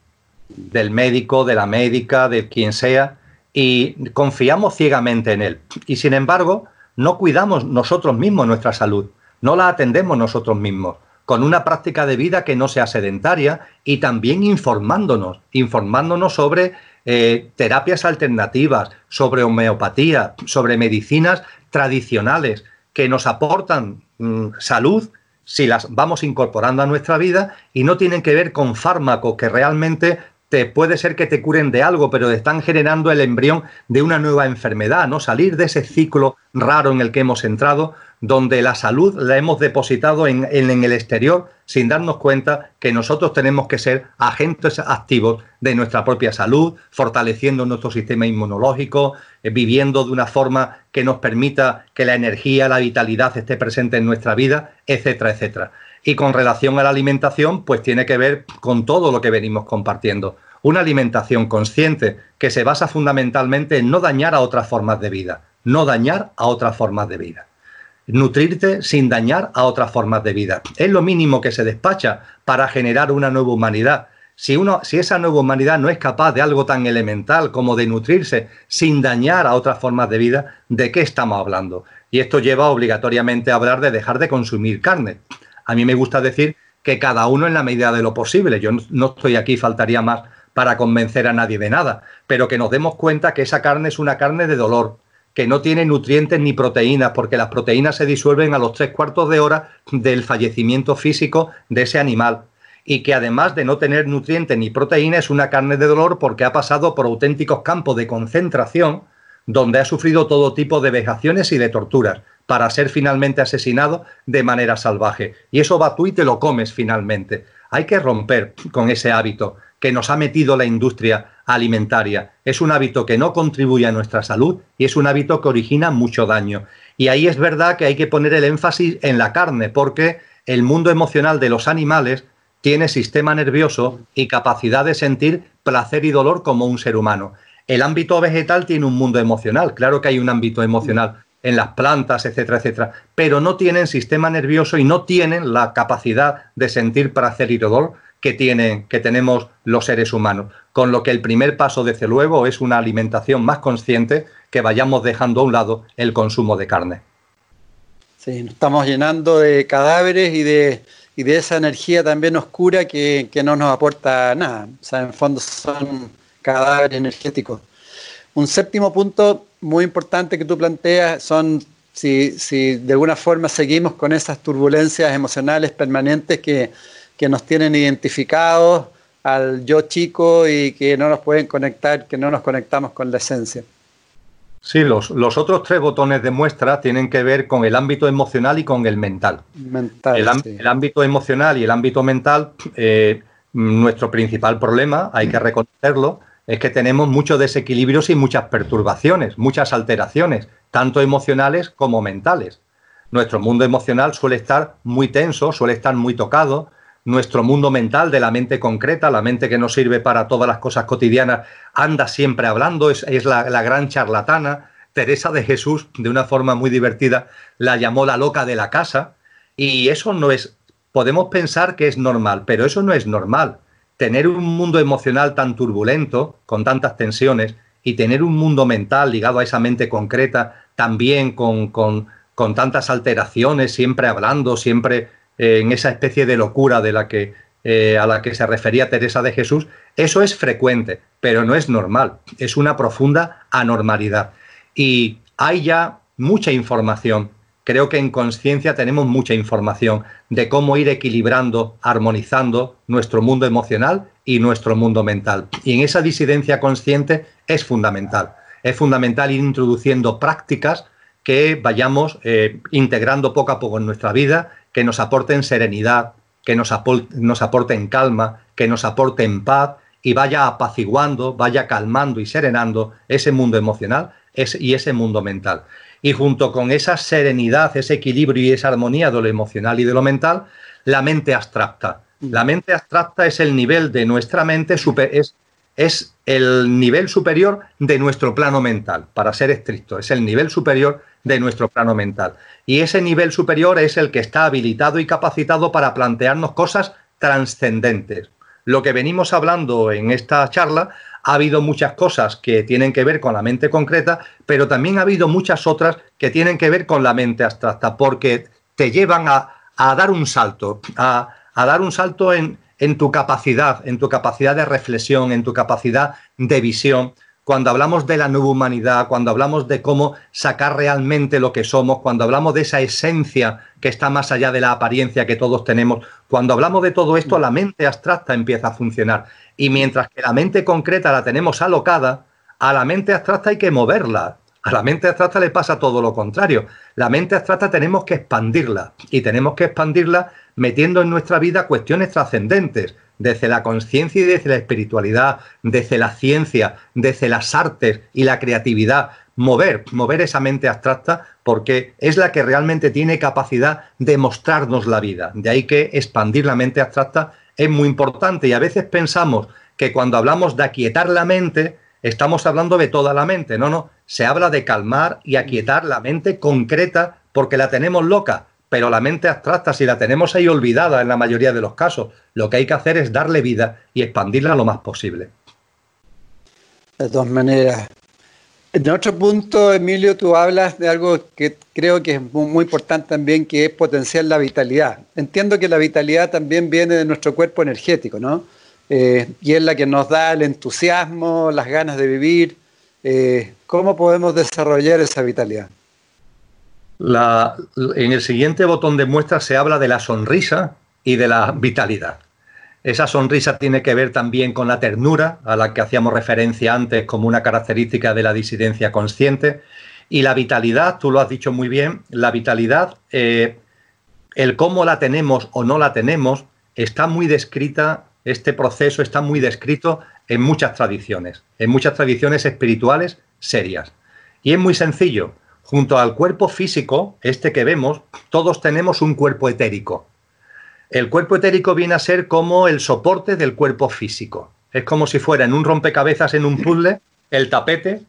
del médico, de la médica, de quien sea, y confiamos ciegamente en él. Y sin embargo, no cuidamos nosotros mismos nuestra salud, no la atendemos nosotros mismos. con una práctica de vida que no sea sedentaria y también informándonos, informándonos sobre eh, terapias alternativas, sobre homeopatía, sobre medicinas tradicionales que nos aportan mm, salud si las vamos incorporando a nuestra vida y no tienen que ver con fármacos que realmente te puede ser que te curen de algo, pero están generando el embrión de una nueva enfermedad, ¿no? Salir de ese ciclo raro en el que hemos entrado, donde la salud la hemos depositado en, el exterior sin darnos cuenta que nosotros tenemos que ser agentes activos de nuestra propia salud, fortaleciendo nuestro sistema inmunológico, eh, viviendo de una forma que nos permita que la energía, la vitalidad esté presente en nuestra vida, etcétera, etcétera. Y con relación a la alimentación, pues tiene que ver con todo lo que venimos compartiendo. Una alimentación consciente que se basa fundamentalmente en no dañar a otras formas de vida, no dañar a otras formas de vida. Nutrirte sin dañar a otras formas de vida. Es lo mínimo que se despacha para generar una nueva humanidad. Si, uno, si esa nueva humanidad no es capaz de algo tan elemental como de nutrirse sin dañar a otras formas de vida, ¿de qué estamos hablando? Y esto lleva obligatoriamente a hablar de dejar de consumir carne. A mí me gusta decir que cada uno en la medida de lo posible. Yo no estoy aquí, faltaría más para convencer a nadie de nada, pero que nos demos cuenta que esa carne es una carne de dolor, que no tiene nutrientes ni proteínas, porque las proteínas se disuelven a los tres cuartos de hora del fallecimiento físico de ese animal. Y que además de no tener nutrientes ni proteínas, es una carne de dolor porque ha pasado por auténticos campos de concentración donde ha sufrido todo tipo de vejaciones y de torturas para ser finalmente asesinado de manera salvaje. Y eso va tú y te lo comes finalmente. Hay que romper con ese hábito que nos ha metido la industria alimentaria. Es un hábito que no contribuye a nuestra salud y es un hábito que origina mucho daño. Y ahí es verdad que hay que poner el énfasis en la carne, porque el mundo emocional de los animales tiene sistema nervioso y capacidad de sentir placer y dolor como un ser humano. El ámbito vegetal tiene un mundo emocional, claro que hay un ámbito emocional en las plantas, etcétera, etcétera, pero no tienen sistema nervioso y no tienen la capacidad de sentir placer y dolor que, tienen, que tenemos los seres humanos. Con lo que el primer paso, desde luego, es una alimentación más consciente, que vayamos dejando a un lado el consumo de carne. Sí, nos estamos llenando de cadáveres y de, y de esa energía también oscura que, que no nos aporta nada. O sea, en fondo son cadáveres energéticos. Un séptimo punto muy importante que tú planteas son si, si de alguna forma seguimos con esas turbulencias emocionales permanentes que, que nos tienen identificados al yo chico y que no nos pueden conectar, que no nos conectamos con la esencia. Sí, los, los otros tres botones de muestra tienen que ver con el ámbito emocional y con el mental. mental el, el ámbito emocional y el ámbito mental, eh, nuestro principal problema, hay que reconocerlo, es que tenemos muchos desequilibrios y muchas perturbaciones, muchas alteraciones, tanto emocionales como mentales. Nuestro mundo emocional suele estar muy tenso, suele estar muy tocado. Nuestro mundo mental de la mente concreta, la mente que nos sirve para todas las cosas cotidianas, anda siempre hablando, es, la, la gran charlatana. Teresa de Jesús, de una forma muy divertida, la llamó la loca de la casa. Y eso no es, podemos pensar que es normal, pero eso no es normal tener un mundo emocional tan turbulento, con tantas tensiones, y tener un mundo mental ligado a esa mente concreta, también con, con, con tantas alteraciones, siempre hablando, siempre eh, en esa especie de locura de la que, eh, a la que se refería Teresa de Jesús, eso es frecuente, pero no es normal, es una profunda anormalidad. Y hay ya mucha información creo que en conciencia tenemos mucha información de cómo ir equilibrando, armonizando nuestro mundo emocional y nuestro mundo mental. Y en esa disidencia consciente es fundamental. Es fundamental ir introduciendo prácticas que vayamos eh, integrando poco a poco en nuestra vida, que nos aporten serenidad, que nos, nos aporten calma, que nos aporten paz y vaya apaciguando, vaya calmando y serenando ese mundo emocional y ese mundo mental y junto con esa serenidad, ese equilibrio y esa armonía de lo emocional y de lo mental, la mente abstracta. Mm. La mente abstracta es el nivel de nuestra mente, es, es el nivel superior de nuestro plano mental, para ser estricto, es el nivel superior de nuestro plano mental. Y ese nivel superior es el que está habilitado y capacitado para plantearnos cosas trascendentes. Lo que venimos hablando en esta charla ha habido muchas cosas que tienen que ver con la mente concreta, pero también ha habido muchas otras que tienen que ver con la mente abstracta, porque te llevan a, dar un salto, a, dar un salto en tu capacidad, en tu capacidad de reflexión, en tu capacidad de visión, cuando hablamos de la nueva humanidad, cuando hablamos de cómo sacar realmente lo que somos, cuando hablamos de esa esencia que está más allá de la apariencia que todos tenemos, cuando hablamos de todo esto, la mente abstracta empieza a funcionar. Y mientras que la mente concreta la tenemos alocada, a la mente abstracta hay que moverla. A la mente abstracta le pasa todo lo contrario. La mente abstracta tenemos que expandirla y tenemos que expandirla metiendo en nuestra vida cuestiones trascendentes, desde la conciencia y desde la espiritualidad, desde la ciencia, desde las artes y la creatividad. Mover, mover esa mente abstracta porque es la que realmente tiene capacidad de mostrarnos la vida. De ahí que expandir la mente abstracta es muy importante y a veces pensamos que cuando hablamos de aquietar la mente, estamos hablando de toda la mente. No, no, se habla de calmar y aquietar la mente concreta porque la tenemos loca, pero la mente abstracta, si la tenemos ahí olvidada en la mayoría de los casos, lo que hay que hacer es darle vida y expandirla lo más posible. De todas maneras. En otro punto, Emilio, tú hablas de algo que creo que es muy, importante también, que es potenciar la vitalidad. Entiendo que la vitalidad también viene de nuestro cuerpo energético, ¿no? Eh, y es la que nos da el entusiasmo, las ganas de vivir. Eh, ¿Cómo podemos desarrollar esa vitalidad? En el siguiente botón de muestra se habla de la sonrisa y de la vitalidad. Esa sonrisa tiene que ver también con la ternura, a la que hacíamos referencia antes como una característica de la disidencia consciente. Y la vitalidad, tú lo has dicho muy bien, la vitalidad, eh, el cómo la tenemos o no la tenemos, está muy descrita este proceso está muy descrito en muchas tradiciones, en muchas tradiciones espirituales serias. Y es muy sencillo. Junto al cuerpo físico, este que vemos, todos tenemos un cuerpo etérico. El cuerpo etérico viene a ser como el soporte del cuerpo físico. Es como si fuera en un rompecabezas, en un puzzle, el tapete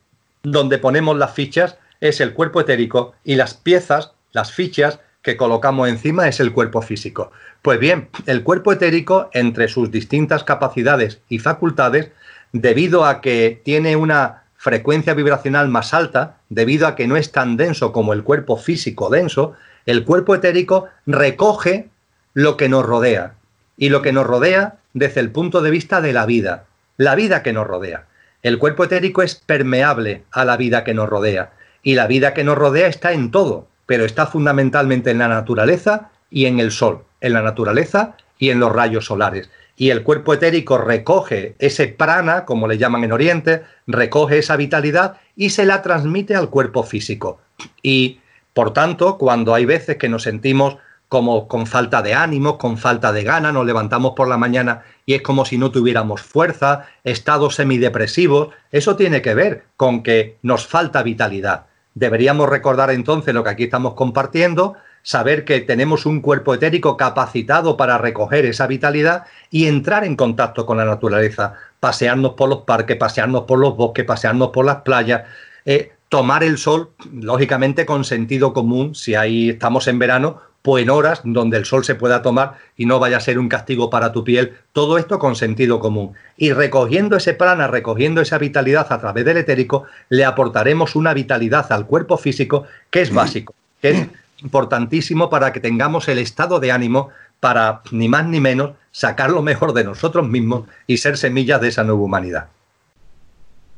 donde ponemos las fichas es el cuerpo etérico y las piezas, las fichas, que colocamos encima es el cuerpo físico. Pues bien, el cuerpo etérico, entre sus distintas capacidades y facultades, debido a que tiene una frecuencia vibracional más alta, debido a que no es tan denso como el cuerpo físico denso, el cuerpo etérico recoge lo que nos rodea. Y lo que nos rodea desde el punto de vista de la vida, la vida que nos rodea. El cuerpo etérico es permeable a la vida que nos rodea. Y la vida que nos rodea está en todo pero está fundamentalmente en la naturaleza y en el sol, en la naturaleza y en los rayos solares. Y el cuerpo etérico recoge ese prana, como le llaman en Oriente, recoge esa vitalidad y se la transmite al cuerpo físico. Y, por tanto, cuando hay veces que nos sentimos como con falta de ánimo, con falta de gana, nos levantamos por la mañana y es como si no tuviéramos fuerza, estados semidepresivos, eso tiene que ver con que nos falta vitalidad. Deberíamos recordar entonces lo que aquí estamos compartiendo, saber que tenemos un cuerpo etérico capacitado para recoger esa vitalidad y entrar en contacto con la naturaleza, pasearnos por los parques, pasearnos por los bosques, pasearnos por las playas, eh, tomar el sol, lógicamente con sentido común, si ahí estamos en verano, pues en horas donde el sol se pueda tomar y no vaya a ser un castigo para tu piel, todo esto con sentido común. Y recogiendo ese prana, recogiendo esa vitalidad a través del etérico, le aportaremos una vitalidad al cuerpo físico que es básico, que es importantísimo para que tengamos el estado de ánimo para, ni más ni menos, sacar lo mejor de nosotros mismos y ser semillas de esa nueva humanidad.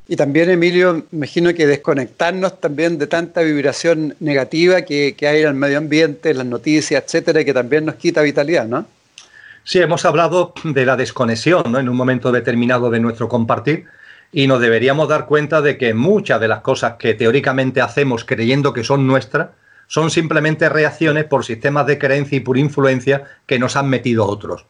Y también, Emilio, imagino que desconectarnos también de tanta vibración negativa que, hay en el medio ambiente, las noticias, etcétera, que también nos quita vitalidad, ¿no? Sí, hemos hablado de la desconexión ¿no? en un momento determinado de nuestro compartir y nos deberíamos dar cuenta de que muchas de las cosas que teóricamente hacemos creyendo que son nuestras son simplemente reacciones por sistemas de creencia y por influencia que nos han metido otros.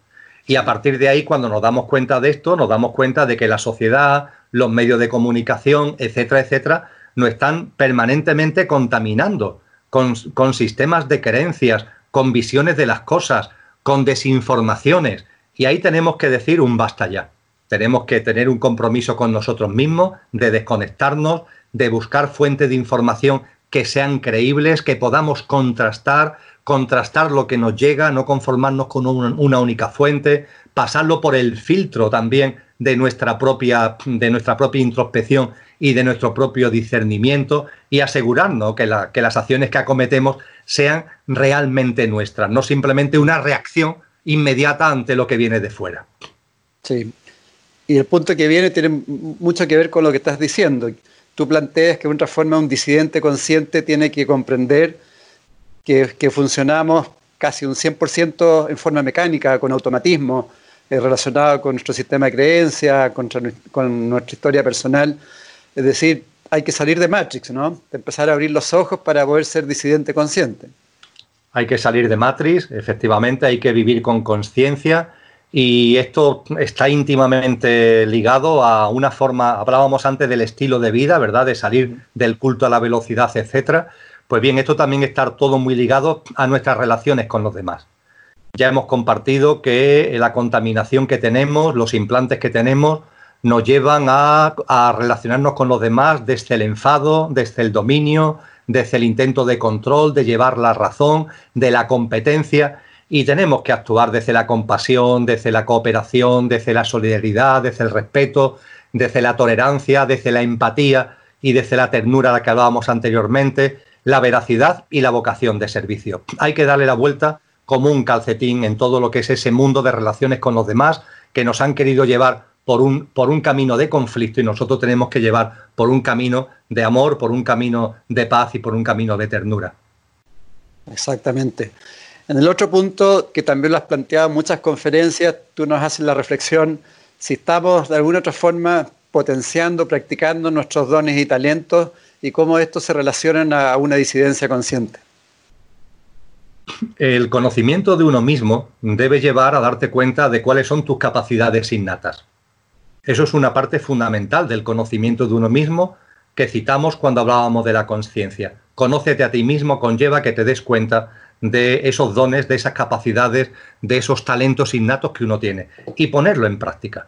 Y a partir de ahí, cuando nos damos cuenta de esto, nos damos cuenta de que la sociedad, los medios de comunicación, etcétera, etcétera, nos están permanentemente contaminando con, con sistemas de creencias, con visiones de las cosas, con desinformaciones. Y ahí tenemos que decir un basta ya. Tenemos que tener un compromiso con nosotros mismos, de desconectarnos, de buscar fuentes de información que sean creíbles, que podamos contrastar, contrastar lo que nos llega, no conformarnos con una única fuente, pasarlo por el filtro también de nuestra propia, de nuestra propia introspección y de nuestro propio discernimiento y asegurarnos que, que las acciones que acometemos sean realmente nuestras, no simplemente una reacción inmediata ante lo que viene de fuera. Sí, y el punto que viene tiene mucho que ver con lo que estás diciendo. Tú planteas que de otra forma un disidente consciente tiene que comprender que, funcionamos casi un 100% en forma mecánica, con automatismo, eh, relacionado con nuestro sistema de creencias, con, nuestra historia personal. Es decir, hay que salir de Matrix, ¿no? empezar a abrir los ojos para poder ser disidente consciente. Hay que salir de Matrix, efectivamente, hay que vivir con conciencia y esto está íntimamente ligado a una forma, hablábamos antes del estilo de vida, ¿verdad? De salir del culto a la velocidad, etcétera. Pues bien, esto también está todo muy ligado a nuestras relaciones con los demás. Ya hemos compartido que la contaminación que tenemos, los implantes que tenemos, nos llevan a, a relacionarnos con los demás desde el enfado, desde el dominio, desde el intento de control, de llevar la razón, de la competencia y tenemos que actuar desde la compasión, desde la cooperación, desde la solidaridad, desde el respeto, desde la tolerancia, desde la empatía y desde la ternura a la que hablábamos anteriormente, la veracidad y la vocación de servicio. Hay que darle la vuelta como un calcetín en todo lo que es ese mundo de relaciones con los demás que nos han querido llevar por un, por un camino de conflicto y nosotros tenemos que llevar por un camino de amor, por un camino de paz y por un camino de ternura. Exactamente. En el otro punto, que también lo has planteado en muchas conferencias, tú nos haces la reflexión si estamos de alguna otra forma potenciando, practicando nuestros dones y talentos y cómo estos se relacionan a una disidencia consciente. El conocimiento de uno mismo debe llevar a darte cuenta de cuáles son tus capacidades innatas. Eso es una parte fundamental del conocimiento de uno mismo que citamos cuando hablábamos de la conciencia. Conócete a ti mismo conlleva que te des cuenta de esos dones, de esas capacidades, de esos talentos innatos que uno tiene y ponerlo en práctica.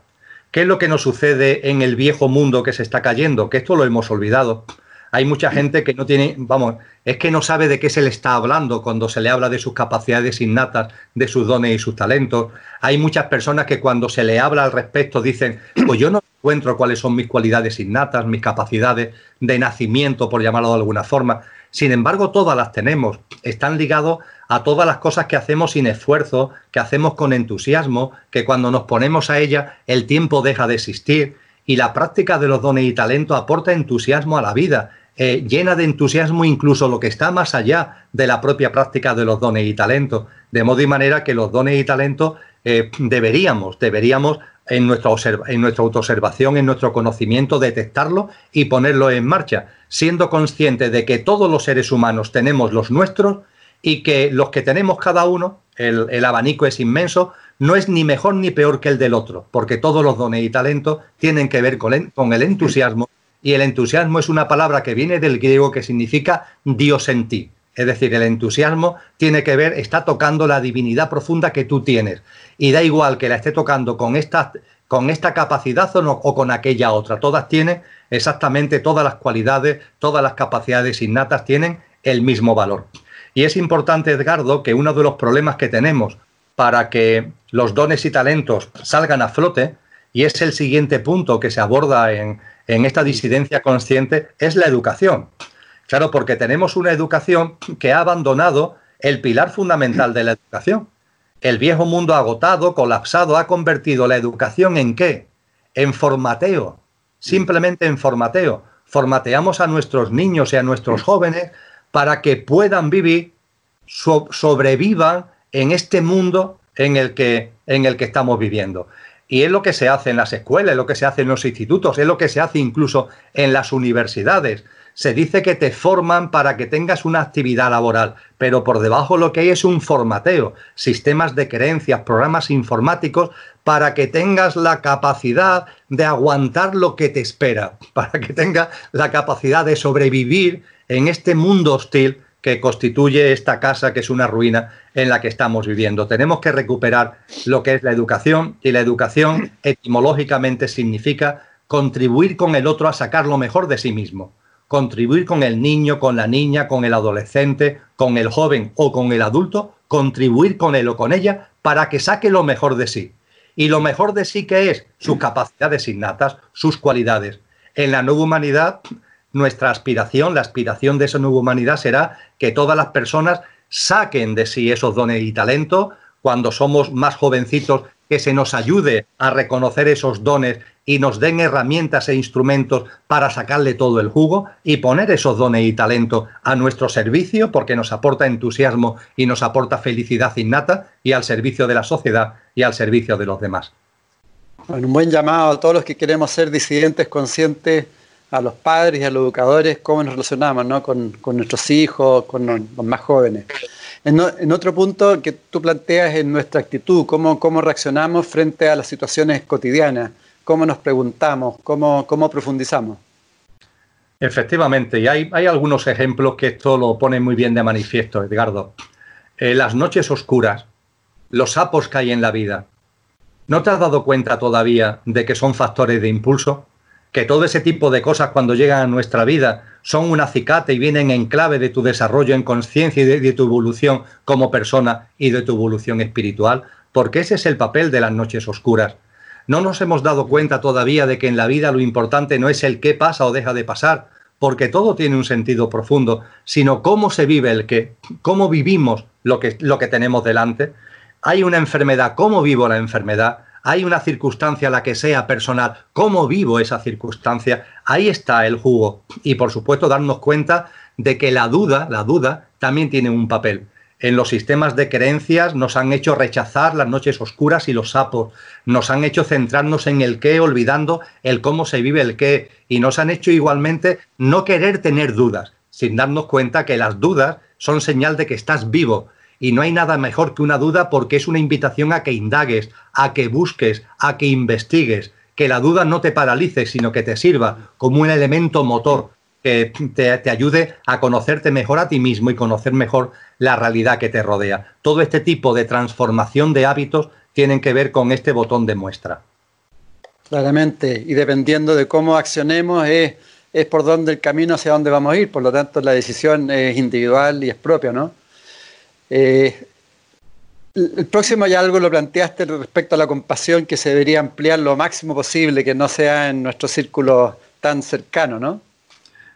¿Qué es lo que nos sucede en el viejo mundo que se está cayendo? Que esto lo hemos olvidado. Hay mucha gente que no tiene, vamos, es que no sabe de qué se le está hablando cuando se le habla de sus capacidades innatas, de sus dones y sus talentos. Hay muchas personas que cuando se le habla al respecto dicen, pues yo no encuentro cuáles son mis cualidades innatas, mis capacidades de nacimiento, por llamarlo de alguna forma. Sin embargo, todas las tenemos. Están ligados a todas las cosas que hacemos sin esfuerzo, que hacemos con entusiasmo, que cuando nos ponemos a ella el tiempo deja de existir. Y la práctica de los dones y talentos aporta entusiasmo a la vida, eh, llena de entusiasmo incluso lo que está más allá de la propia práctica de los dones y talentos. De modo y manera que los dones y talentos eh, deberíamos, deberíamos en nuestra, en nuestra autoobservación, en nuestro conocimiento, detectarlo y ponerlo en marcha, siendo consciente de que todos los seres humanos tenemos los nuestros y que los que tenemos cada uno, el, abanico es inmenso, no es ni mejor ni peor que el del otro, porque todos los dones y talentos tienen que ver con el, con el entusiasmo, y el entusiasmo es una palabra que viene del griego que significa Dios en ti. Es decir, el entusiasmo tiene que ver, está tocando la divinidad profunda que tú tienes. Y da igual que la esté tocando con esta, con esta capacidad o, o con aquella otra. Todas tienen exactamente todas las cualidades, todas las capacidades innatas tienen el mismo valor. Y es importante, Edgardo, que uno de los problemas que tenemos para que los dones y talentos salgan a flote, y es el siguiente punto que se aborda en, en esta disidencia consciente, es la educación. Claro, porque tenemos una educación que ha abandonado el pilar fundamental de la educación. El viejo mundo agotado, colapsado, ha convertido la educación en qué? En formateo, simplemente en formateo. Formateamos a nuestros niños y a nuestros jóvenes para que puedan vivir, sobrevivan en este mundo en el, que, en el que estamos viviendo. Y es lo que se hace en las escuelas, es lo que se hace en los institutos, es lo que se hace incluso en las universidades se dice que te forman para que tengas una actividad laboral, pero por debajo lo que hay es un formateo, sistemas de creencias, programas informáticos para que tengas la capacidad de aguantar lo que te espera, para que tengas la capacidad de sobrevivir en este mundo hostil que constituye esta casa que es una ruina en la que estamos viviendo. Tenemos que recuperar lo que es la educación y la educación etimológicamente significa contribuir con el otro a sacar lo mejor de sí mismo contribuir con el niño, con la niña, con el adolescente, con el joven o con el adulto, contribuir con él o con ella para que saque lo mejor de sí. y lo mejor de sí que es sus capacidades innatas, sus cualidades. En la nueva humanidad, nuestra aspiración, la aspiración de esa nueva humanidad será que todas las personas saquen de sí esos dones y talentos cuando somos más jovencitos, que se nos ayude a reconocer esos dones y nos den herramientas e instrumentos para sacarle todo el jugo y poner esos dones y talentos a nuestro servicio porque nos aporta entusiasmo y nos aporta felicidad innata y al servicio de la sociedad y al servicio de los demás. un buen llamado a todos los que queremos ser disidentes conscientes, a los padres y a los educadores, cómo nos relacionamos ¿no? con, nuestros hijos, con los más jóvenes. En, otro punto que tú planteas en nuestra actitud, cómo, cómo reaccionamos frente a las situaciones cotidianas cómo nos preguntamos, cómo, cómo profundizamos. Efectivamente, y hay, hay, algunos ejemplos que esto lo pone muy bien de manifiesto, Edgardo. Eh, las noches oscuras, los sapos que hay en la vida. ¿No te has dado cuenta todavía de que son factores de impulso? Que todo ese tipo de cosas cuando llegan a nuestra vida son un acicate y vienen en clave de tu desarrollo en conciencia y de tu evolución como persona y de tu evolución espiritual, porque ese es el papel de las noches oscuras no nos hemos dado cuenta todavía de que en la vida lo importante no es el qué pasa o deja de pasar, porque todo tiene un sentido profundo, sino cómo se vive el qué, cómo vivimos lo que, lo que tenemos delante. Hay una enfermedad, cómo vivo la enfermedad. Hay una circunstancia, la que sea personal, cómo vivo esa circunstancia. Ahí está el jugo. Y por supuesto darnos cuenta de que la duda, la duda, también tiene un papel. En los sistemas de creencias nos han hecho rechazar las noches oscuras y los sapos, nos han hecho centrarnos en el qué, olvidando el cómo se vive el qué, y nos han hecho igualmente no querer tener dudas, sin darnos cuenta que las dudas son señal de que estás vivo, y no hay nada mejor que una duda porque es una invitación a que indagues, a que busques, a que investigues, que la duda no te paralice, sino que te sirva como un elemento motor que te, ayude a conocerte mejor a ti mismo y conocer mejor la realidad que te rodea. Todo este tipo de transformación de hábitos tienen que ver con este botón de muestra. Claramente, y dependiendo de cómo accionemos es, por dónde el camino hacia dónde vamos a ir, por lo tanto la decisión es individual y es propia, ¿no? Eh, el próximo ya algo lo planteaste respecto a la compasión que se debería ampliar lo máximo posible, que no sea en nuestro círculo tan cercano, ¿no?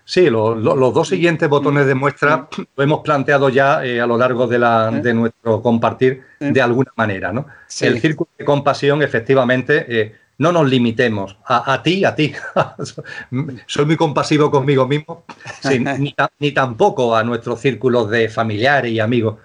Sí, los dos siguientes botones de muestra lo hemos planteado ya eh, a lo largo de, la, de, nuestro compartir de alguna manera. ¿no? El círculo de compasión, efectivamente, eh, no nos limitemos a, ti, a ti. Soy muy compasivo conmigo mismo, ni, tampoco a nuestros círculos de familiares y amigos.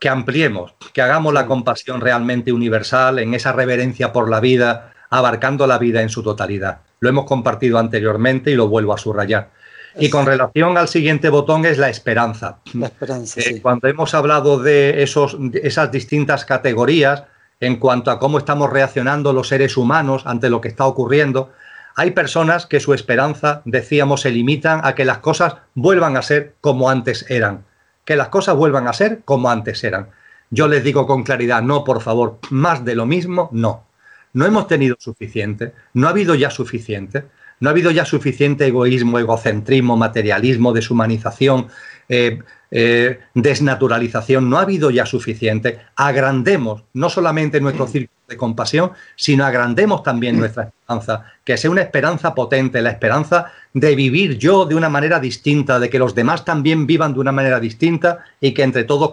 Que ampliemos, que hagamos la compasión realmente universal en esa reverencia por la vida, abarcando la vida en su totalidad. Lo hemos compartido anteriormente y lo vuelvo a subrayar y con relación al siguiente botón es la esperanza. La esperanza, eh, Cuando hemos hablado de esos, esas distintas categorías en cuanto a cómo estamos reaccionando los seres humanos ante lo que está ocurriendo, hay personas que su esperanza, decíamos, se limitan a que las cosas vuelvan a ser como antes eran. Que las cosas vuelvan a ser como antes eran. Yo les digo con claridad, no, por favor, más de lo mismo, no. No hemos tenido suficiente, no ha habido ya suficiente. ¿No ha habido ya suficiente egoísmo, egocentrismo, materialismo, deshumanización, eh, eh, desnaturalización? ¿No ha habido ya suficiente? Agrandemos no solamente nuestro círculo de compasión, sino agrandemos también nuestra esperanza, que sea una esperanza potente, la esperanza de vivir yo de una manera distinta, de que los demás también vivan de una manera distinta y que entre todos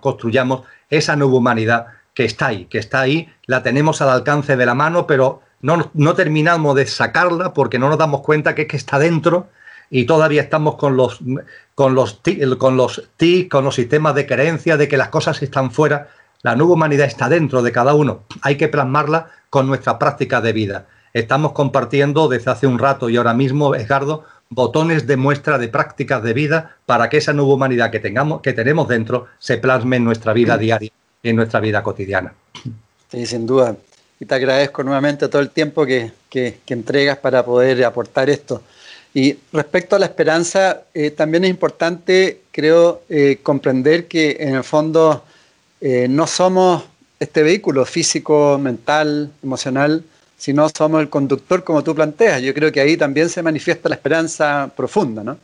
construyamos esa nueva humanidad que está ahí, que está ahí, la tenemos al alcance de la mano, pero no, terminamos de sacarla porque no nos damos cuenta que es que está dentro y todavía estamos con los, con los, con los TIC, con los sistemas de creencia de que las cosas están fuera. La nueva humanidad está dentro de cada uno. Hay que plasmarla con nuestra práctica de vida. Estamos compartiendo desde hace un rato y ahora mismo, Edgardo, botones de muestra de prácticas de vida para que esa nueva humanidad que, tengamos, que tenemos dentro se plasme en nuestra vida diaria y en nuestra vida cotidiana. Sí, sin duda y te agradezco nuevamente todo el tiempo que, entregas para poder aportar esto. Y respecto a la esperanza, eh, también es importante, creo, eh, comprender que en el fondo eh, no somos este vehículo físico, mental, emocional, sino somos el conductor como tú planteas. Yo creo que ahí también se manifiesta la esperanza profunda, ¿no?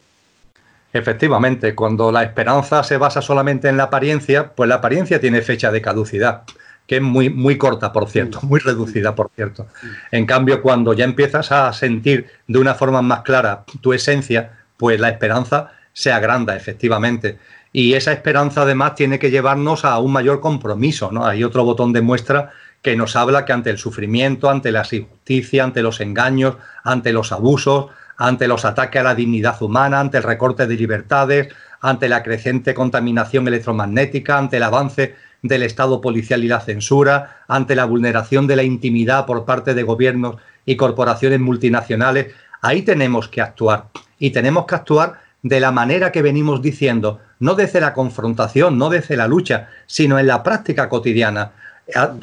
Efectivamente, cuando la esperanza se basa solamente en la apariencia, pues la apariencia tiene fecha de caducidad que es muy, muy corta, por cierto, muy reducida, por cierto. En cambio, cuando ya empiezas a sentir de una forma más clara tu esencia, pues la esperanza se agranda, efectivamente. Y esa esperanza, además, tiene que llevarnos a un mayor compromiso, ¿no? Hay otro botón de muestra que nos habla que ante el sufrimiento, ante la injusticia, ante los engaños, ante los abusos, ante los ataques a la dignidad humana, ante el recorte de libertades, ante la creciente contaminación electromagnética, ante el avance del Estado policial y la censura, ante la vulneración de la intimidad por parte de gobiernos y corporaciones multinacionales, ahí tenemos que actuar. Y tenemos que actuar de la manera que venimos diciendo, no desde la confrontación, no desde la lucha, sino en la práctica cotidiana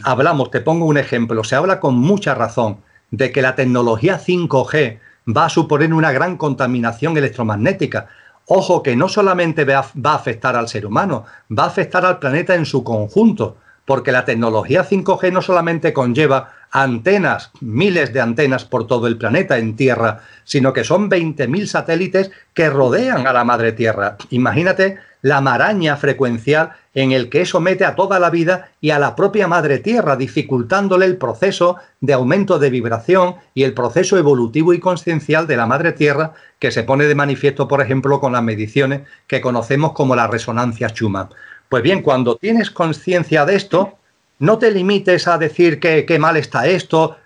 hablamos, te pongo un ejemplo, se habla con mucha razón de que la tecnología 5G va a suponer una gran contaminación electromagnética. Ojo que no solamente va a afectar al ser humano, va a afectar al planeta en su conjunto, porque la tecnología 5G no solamente conlleva antenas, miles de antenas por todo el planeta en Tierra, sino que son 20.000 satélites que rodean a la madre Tierra. Imagínate la maraña frecuencial en el que eso mete a toda la vida y a la propia madre tierra, dificultándole el proceso de aumento de vibración y el proceso evolutivo y consciencial de la madre tierra que se pone de manifiesto, por ejemplo, con las mediciones que conocemos como la resonancia Schumann. Pues bien, cuando tienes conciencia de esto, no te limites a decir que, mal está esto.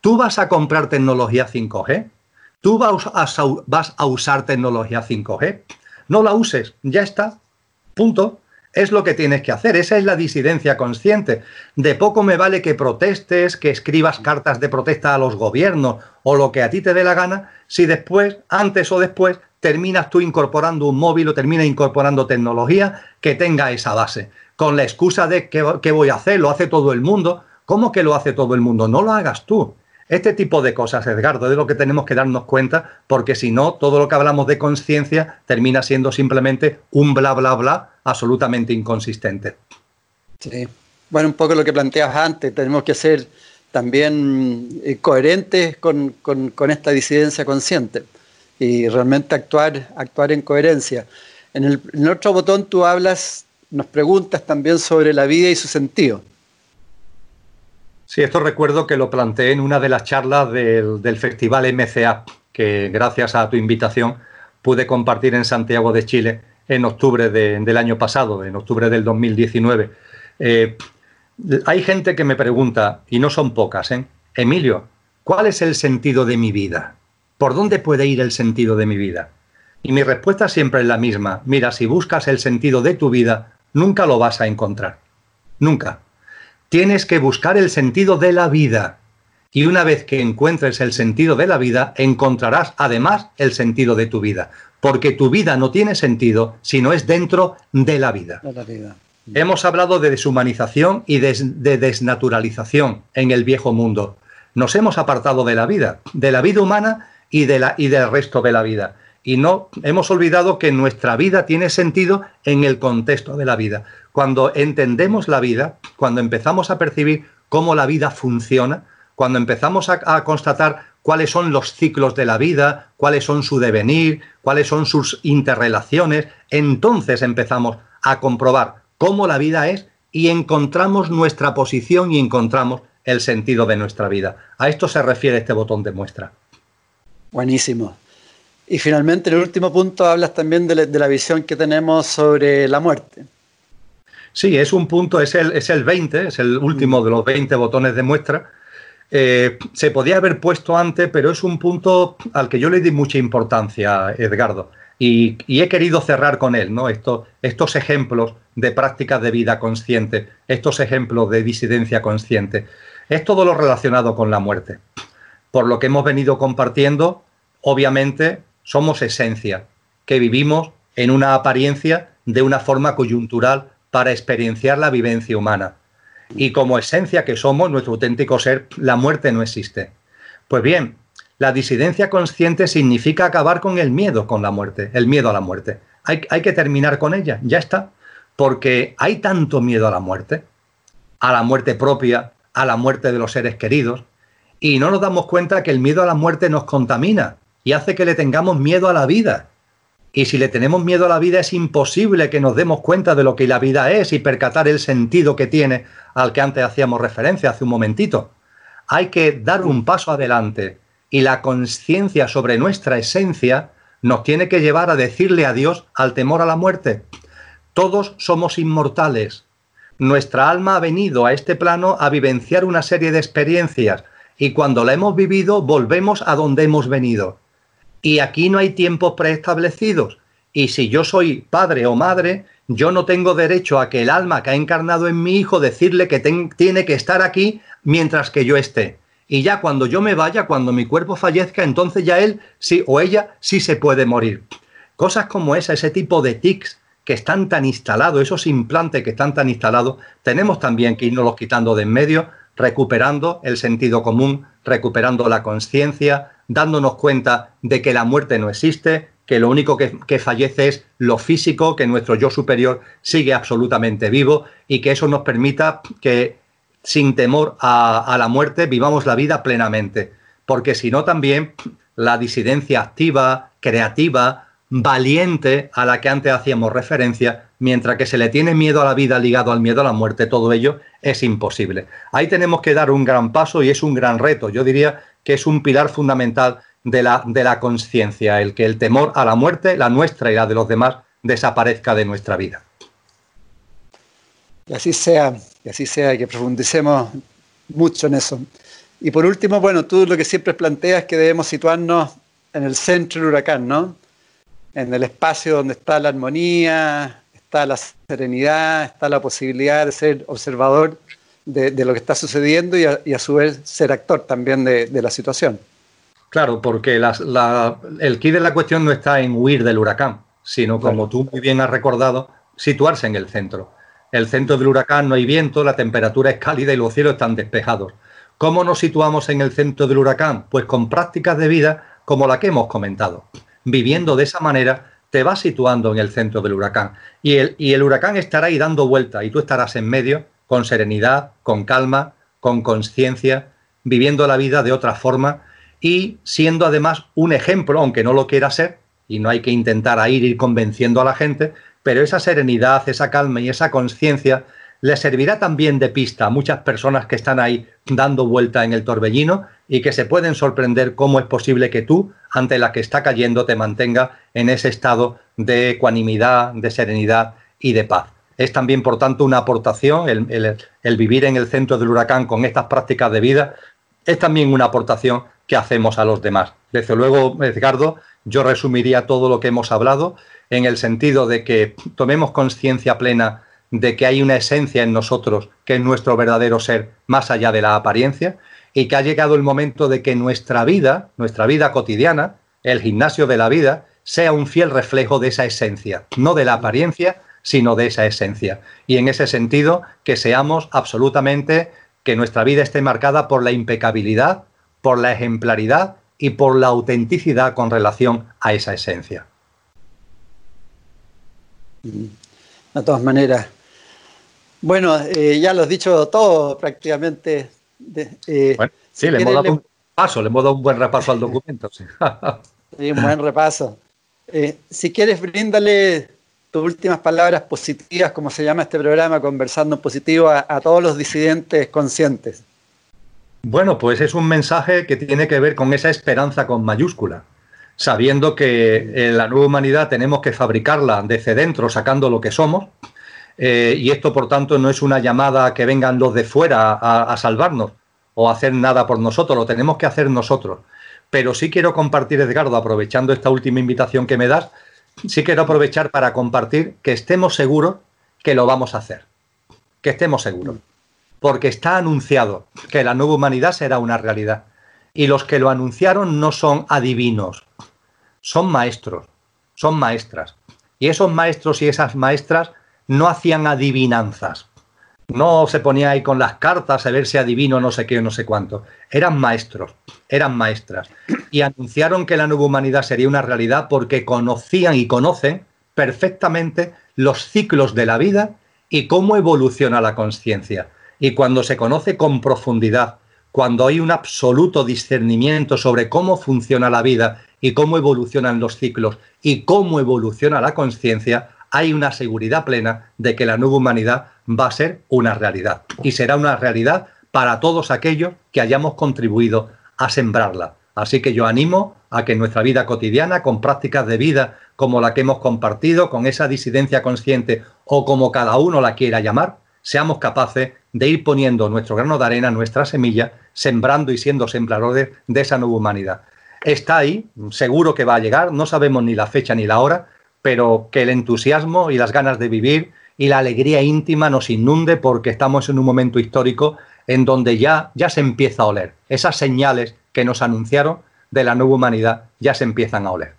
Tú vas a comprar tecnología 5G. Tú vas a usar tecnología 5G. No la uses, ya está. Punto. Es lo que tienes que hacer, esa es la disidencia consciente. De poco me vale que protestes, que escribas cartas de protesta a los gobiernos o lo que a ti te dé la gana, si después, antes o después, terminas tú incorporando un móvil o terminas incorporando tecnología que tenga esa base. Con la excusa de que, ¿qué voy a hacer? Lo hace todo el mundo. ¿Cómo que lo hace todo el mundo? No lo hagas tú. Este tipo de cosas, Edgardo, es lo que tenemos que darnos cuenta, porque si no, todo lo que hablamos de conciencia termina siendo simplemente un bla, bla, bla absolutamente inconsistente. Sí. Bueno, un poco lo que planteabas antes, tenemos que ser también eh, coherentes con, esta disidencia consciente y realmente actuar, actuar en coherencia. En el otro botón tú hablas, nos preguntas también sobre la vida y su sentido. Sí, esto recuerdo que lo planteé en una de las charlas del, Festival MCA, que gracias a tu invitación pude compartir en Santiago de Chile en octubre del año pasado, en octubre del 2019. Eh, hay gente que me pregunta, y no son pocas, ¿eh? Emilio, ¿cuál es el sentido de mi vida? ¿Por dónde puede ir el sentido de mi vida? Y mi respuesta siempre es la misma. Mira, si buscas el sentido de tu vida, nunca lo vas a encontrar. Nunca tienes que buscar el sentido de la vida. Y una vez que encuentres el sentido de la vida, encontrarás además el sentido de tu vida. Porque tu vida no tiene sentido si no es dentro de la vida. Hemos hablado de deshumanización y de, desnaturalización en el viejo mundo. Nos hemos apartado de la vida, de la vida humana y, de la, y del resto de la vida. Y no hemos olvidado que nuestra vida tiene sentido en el contexto de la vida. Cuando entendemos la vida, cuando empezamos a percibir cómo la vida funciona, cuando empezamos a, constatar cuáles son los ciclos de la vida, cuáles son su devenir, cuáles son sus interrelaciones, entonces empezamos a comprobar cómo la vida es y encontramos nuestra posición y encontramos el sentido de nuestra vida. A esto se refiere este botón de muestra. Buenísimo. Y finalmente, en el último punto, hablas también de la visión que tenemos sobre la muerte. Sí, es un punto, es el, es el 20, es el último de los 20 botones de muestra. Eh, se podía haber puesto antes, pero es un punto al que yo le di mucha importancia, Edgardo, y, he querido cerrar con él, ¿no? estos ejemplos de prácticas de vida consciente, estos ejemplos de disidencia consciente. Es todo lo relacionado con la muerte. Por lo que hemos venido compartiendo, obviamente somos esencia, que vivimos en una apariencia de una forma coyuntural para experienciar la vivencia humana. Y como esencia que somos, nuestro auténtico ser, la muerte no existe. Pues bien, la disidencia consciente significa acabar con el miedo con la muerte, el miedo a la muerte. Hay, hay que terminar con ella, ya está. Porque hay tanto miedo a la muerte, a la muerte propia, a la muerte de los seres queridos, y no nos damos cuenta que el miedo a la muerte nos contamina y hace que le tengamos miedo a la vida. Y si le tenemos miedo a la vida es imposible que nos demos cuenta de lo que la vida es y percatar el sentido que tiene al que antes hacíamos referencia hace un momentito. Hay que dar un paso adelante y la conciencia sobre nuestra esencia nos tiene que llevar a decirle adiós al temor a la muerte. Todos somos inmortales. Nuestra alma ha venido a este plano a vivenciar una serie de experiencias y cuando la hemos vivido volvemos a donde hemos venido. Y aquí no hay tiempos preestablecidos. Y si yo soy padre o madre, yo no tengo derecho a que el alma que ha encarnado en mi hijo decirle que tiene que estar aquí mientras que yo esté. Y ya cuando yo me vaya, cuando mi cuerpo fallezca, entonces ya él sí o ella sí se puede morir. Cosas como esa, ese tipo de tics que están tan instalados, esos implantes que están tan instalados, tenemos también que irnos los quitando de en medio, recuperando el sentido común, recuperando la conciencia, dándonos cuenta de que la muerte no existe, que lo único que, fallece es lo físico, que nuestro yo superior sigue absolutamente vivo y que eso nos permita que sin temor a, la muerte vivamos la vida plenamente. Porque si no también la disidencia activa, creativa, valiente a la que antes hacíamos referencia, mientras que se le tiene miedo a la vida ligado al miedo a la muerte, todo ello es imposible. Ahí tenemos que dar un gran paso y es un gran reto. Yo diría que es un pilar fundamental de la, de la conciencia, el que el temor a la muerte, la nuestra y la de los demás, desaparezca de nuestra vida. Y así sea, y así sea, que profundicemos mucho en eso. Y por último, bueno, tú lo que siempre planteas es que debemos situarnos en el centro del huracán, ¿no? En el espacio donde está la armonía, está la serenidad, está la posibilidad de ser observador de, lo que está sucediendo y a, su vez ser actor también de, la situación. Claro, porque el key de la cuestión no está en huir del huracán, sino, como tú muy bien has recordado, situarse en el centro. El centro del huracán no hay viento, la temperatura es cálida y los cielos están despejados. ¿Cómo nos situamos en el centro del huracán? Pues con prácticas de vida como la que hemos comentado. Viviendo de esa manera, te vas situando en el centro del huracán. Y el, y el huracán estará ahí dando vuelta y tú estarás en medio con serenidad, con calma, con conciencia, viviendo la vida de otra forma y siendo además un ejemplo, aunque no lo quiera ser, y no hay que intentar ir, ir convenciendo a la gente, pero esa serenidad, esa calma y esa conciencia le servirá también de pista a muchas personas que están ahí dando vuelta en el torbellino y que se pueden sorprender cómo es posible que tú, ante la que está cayendo, te mantenga en ese estado de ecuanimidad, de serenidad y de paz. Es también, por tanto, una aportación, el, vivir en el centro del huracán con estas prácticas de vida, es también una aportación que hacemos a los demás. Desde luego, Edgardo, yo resumiría todo lo que hemos hablado en el sentido de que tomemos conciencia plena de que hay una esencia en nosotros que es nuestro verdadero ser más allá de la apariencia y que ha llegado el momento de que nuestra vida, nuestra vida cotidiana, el gimnasio de la vida, sea un fiel reflejo de esa esencia, no de la apariencia, sino de esa esencia. Y en ese sentido, que seamos absolutamente, que nuestra vida esté marcada por la impecabilidad, por la ejemplaridad y por la autenticidad con relación a esa esencia. De todas maneras. Bueno, eh, ya lo has dicho todo prácticamente. Eh, sí, le hemos dado un paso, le hemos dado un buen repaso al documento. Sí, un buen repaso. Eh, si quieres, bríndale tus últimas palabras positivas, como se llama este programa, conversando positivo a, todos los disidentes conscientes. Bueno, pues es un mensaje que tiene que ver con esa esperanza con mayúscula, sabiendo que en la nueva humanidad tenemos que fabricarla desde dentro, sacando lo que somos, eh, y esto, por tanto, no es una llamada a que vengan los de fuera a, a salvarnos o a hacer nada por nosotros, lo tenemos que hacer nosotros. Pero sí quiero compartir, Edgardo, aprovechando esta última invitación que me das, sí quiero aprovechar para compartir que estemos seguros que lo vamos a hacer. Que estemos seguros. Porque está anunciado que la nueva humanidad será una realidad. Y los que lo anunciaron no son adivinos, son maestros, son maestras. Y esos maestros y esas maestras no hacían adivinanzas. No se ponía ahí con las cartas a ver si adivino no sé qué no sé cuánto. Eran maestros, eran maestras. Y anunciaron que la nueva humanidad sería una realidad porque conocían y conocen perfectamente los ciclos de la vida y cómo evoluciona la conciencia. Y cuando se conoce con profundidad, cuando hay un absoluto discernimiento sobre cómo funciona la vida y cómo evolucionan los ciclos y cómo evoluciona la conciencia, hay una seguridad plena de que la nueva humanidad va a ser una realidad y será una realidad para todos aquellos que hayamos contribuido a sembrarla. Así que yo animo a que en nuestra vida cotidiana, con prácticas de vida como la que hemos compartido, con esa disidencia consciente o como cada uno la quiera llamar, seamos capaces de ir poniendo nuestro grano de arena, nuestra semilla, sembrando y siendo sembradores de esa nueva humanidad. Está ahí, seguro que va a llegar, no sabemos ni la fecha ni la hora, pero que el entusiasmo y las ganas de vivir y la alegría íntima nos inunde porque estamos en un momento histórico en donde ya, ya se empieza a oler. Esas señales que nos anunciaron de la nueva humanidad ya se empiezan a oler.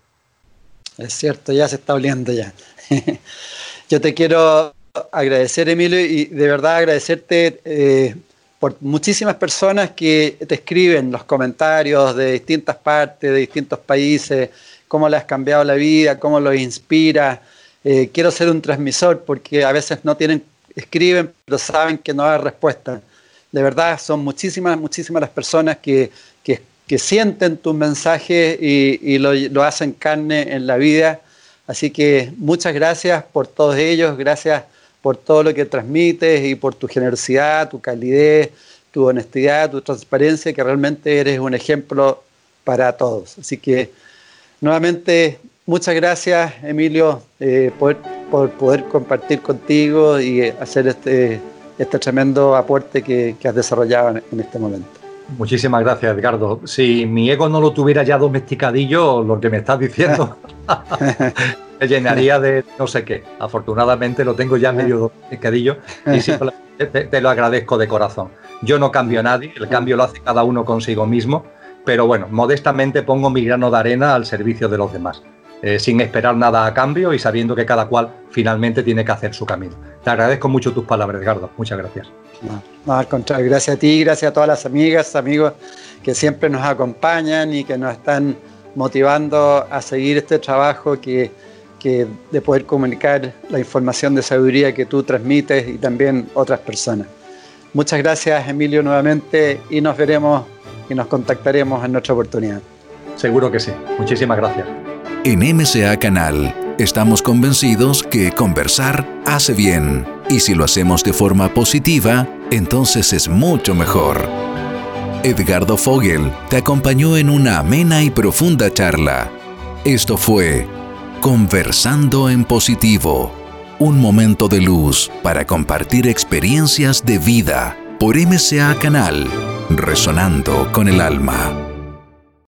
Es cierto, ya se está oliendo ya. Yo te quiero agradecer, Emilio, y de verdad agradecerte eh, por muchísimas personas que te escriben los comentarios de distintas partes, de distintos países, cómo le has cambiado la vida, cómo los inspira. Eh, quiero ser un transmisor porque a veces no tienen, escriben, pero saben que no hay respuesta. De verdad, son muchísimas, muchísimas las personas que, sienten tus mensajes y, lo, lo hacen carne en la vida. Así que muchas gracias por todos ellos, gracias por todo lo que transmites y por tu generosidad, tu calidez, tu honestidad, tu transparencia, que realmente eres un ejemplo para todos. Así que nuevamente, muchas gracias, Emilio, eh, por, poder compartir contigo y hacer este, este tremendo aporte que, has desarrollado en, este momento. Muchísimas gracias, Edgardo. Si mi ego no lo tuviera ya domesticadillo, lo que me estás diciendo me llenaría de no sé qué. Afortunadamente lo tengo ya medio domesticadillo y simplemente te, lo agradezco de corazón. Yo no cambio a nadie, el cambio lo hace cada uno consigo mismo, pero bueno, modestamente pongo mi grano de arena al servicio de los demás. Eh, sin esperar nada a cambio y sabiendo que cada cual finalmente tiene que hacer su camino. Te agradezco mucho tus palabras, Edgardo. Muchas gracias. No, al contrario, gracias a ti, gracias a todas las amigas, amigos que siempre nos acompañan y que nos están motivando a seguir este trabajo que, que de poder comunicar la información de sabiduría que tú transmites y también otras personas. Muchas gracias, Emilio, nuevamente y nos veremos y nos contactaremos en nuestra oportunidad. Seguro que sí. Muchísimas gracias. En MCA Canal estamos convencidos que conversar hace bien y si lo hacemos de forma positiva, entonces es mucho mejor. Edgardo Fogel te acompañó en una amena y profunda charla. Esto fue Conversando en Positivo, un momento de luz para compartir experiencias de vida por MCA Canal, resonando con el alma.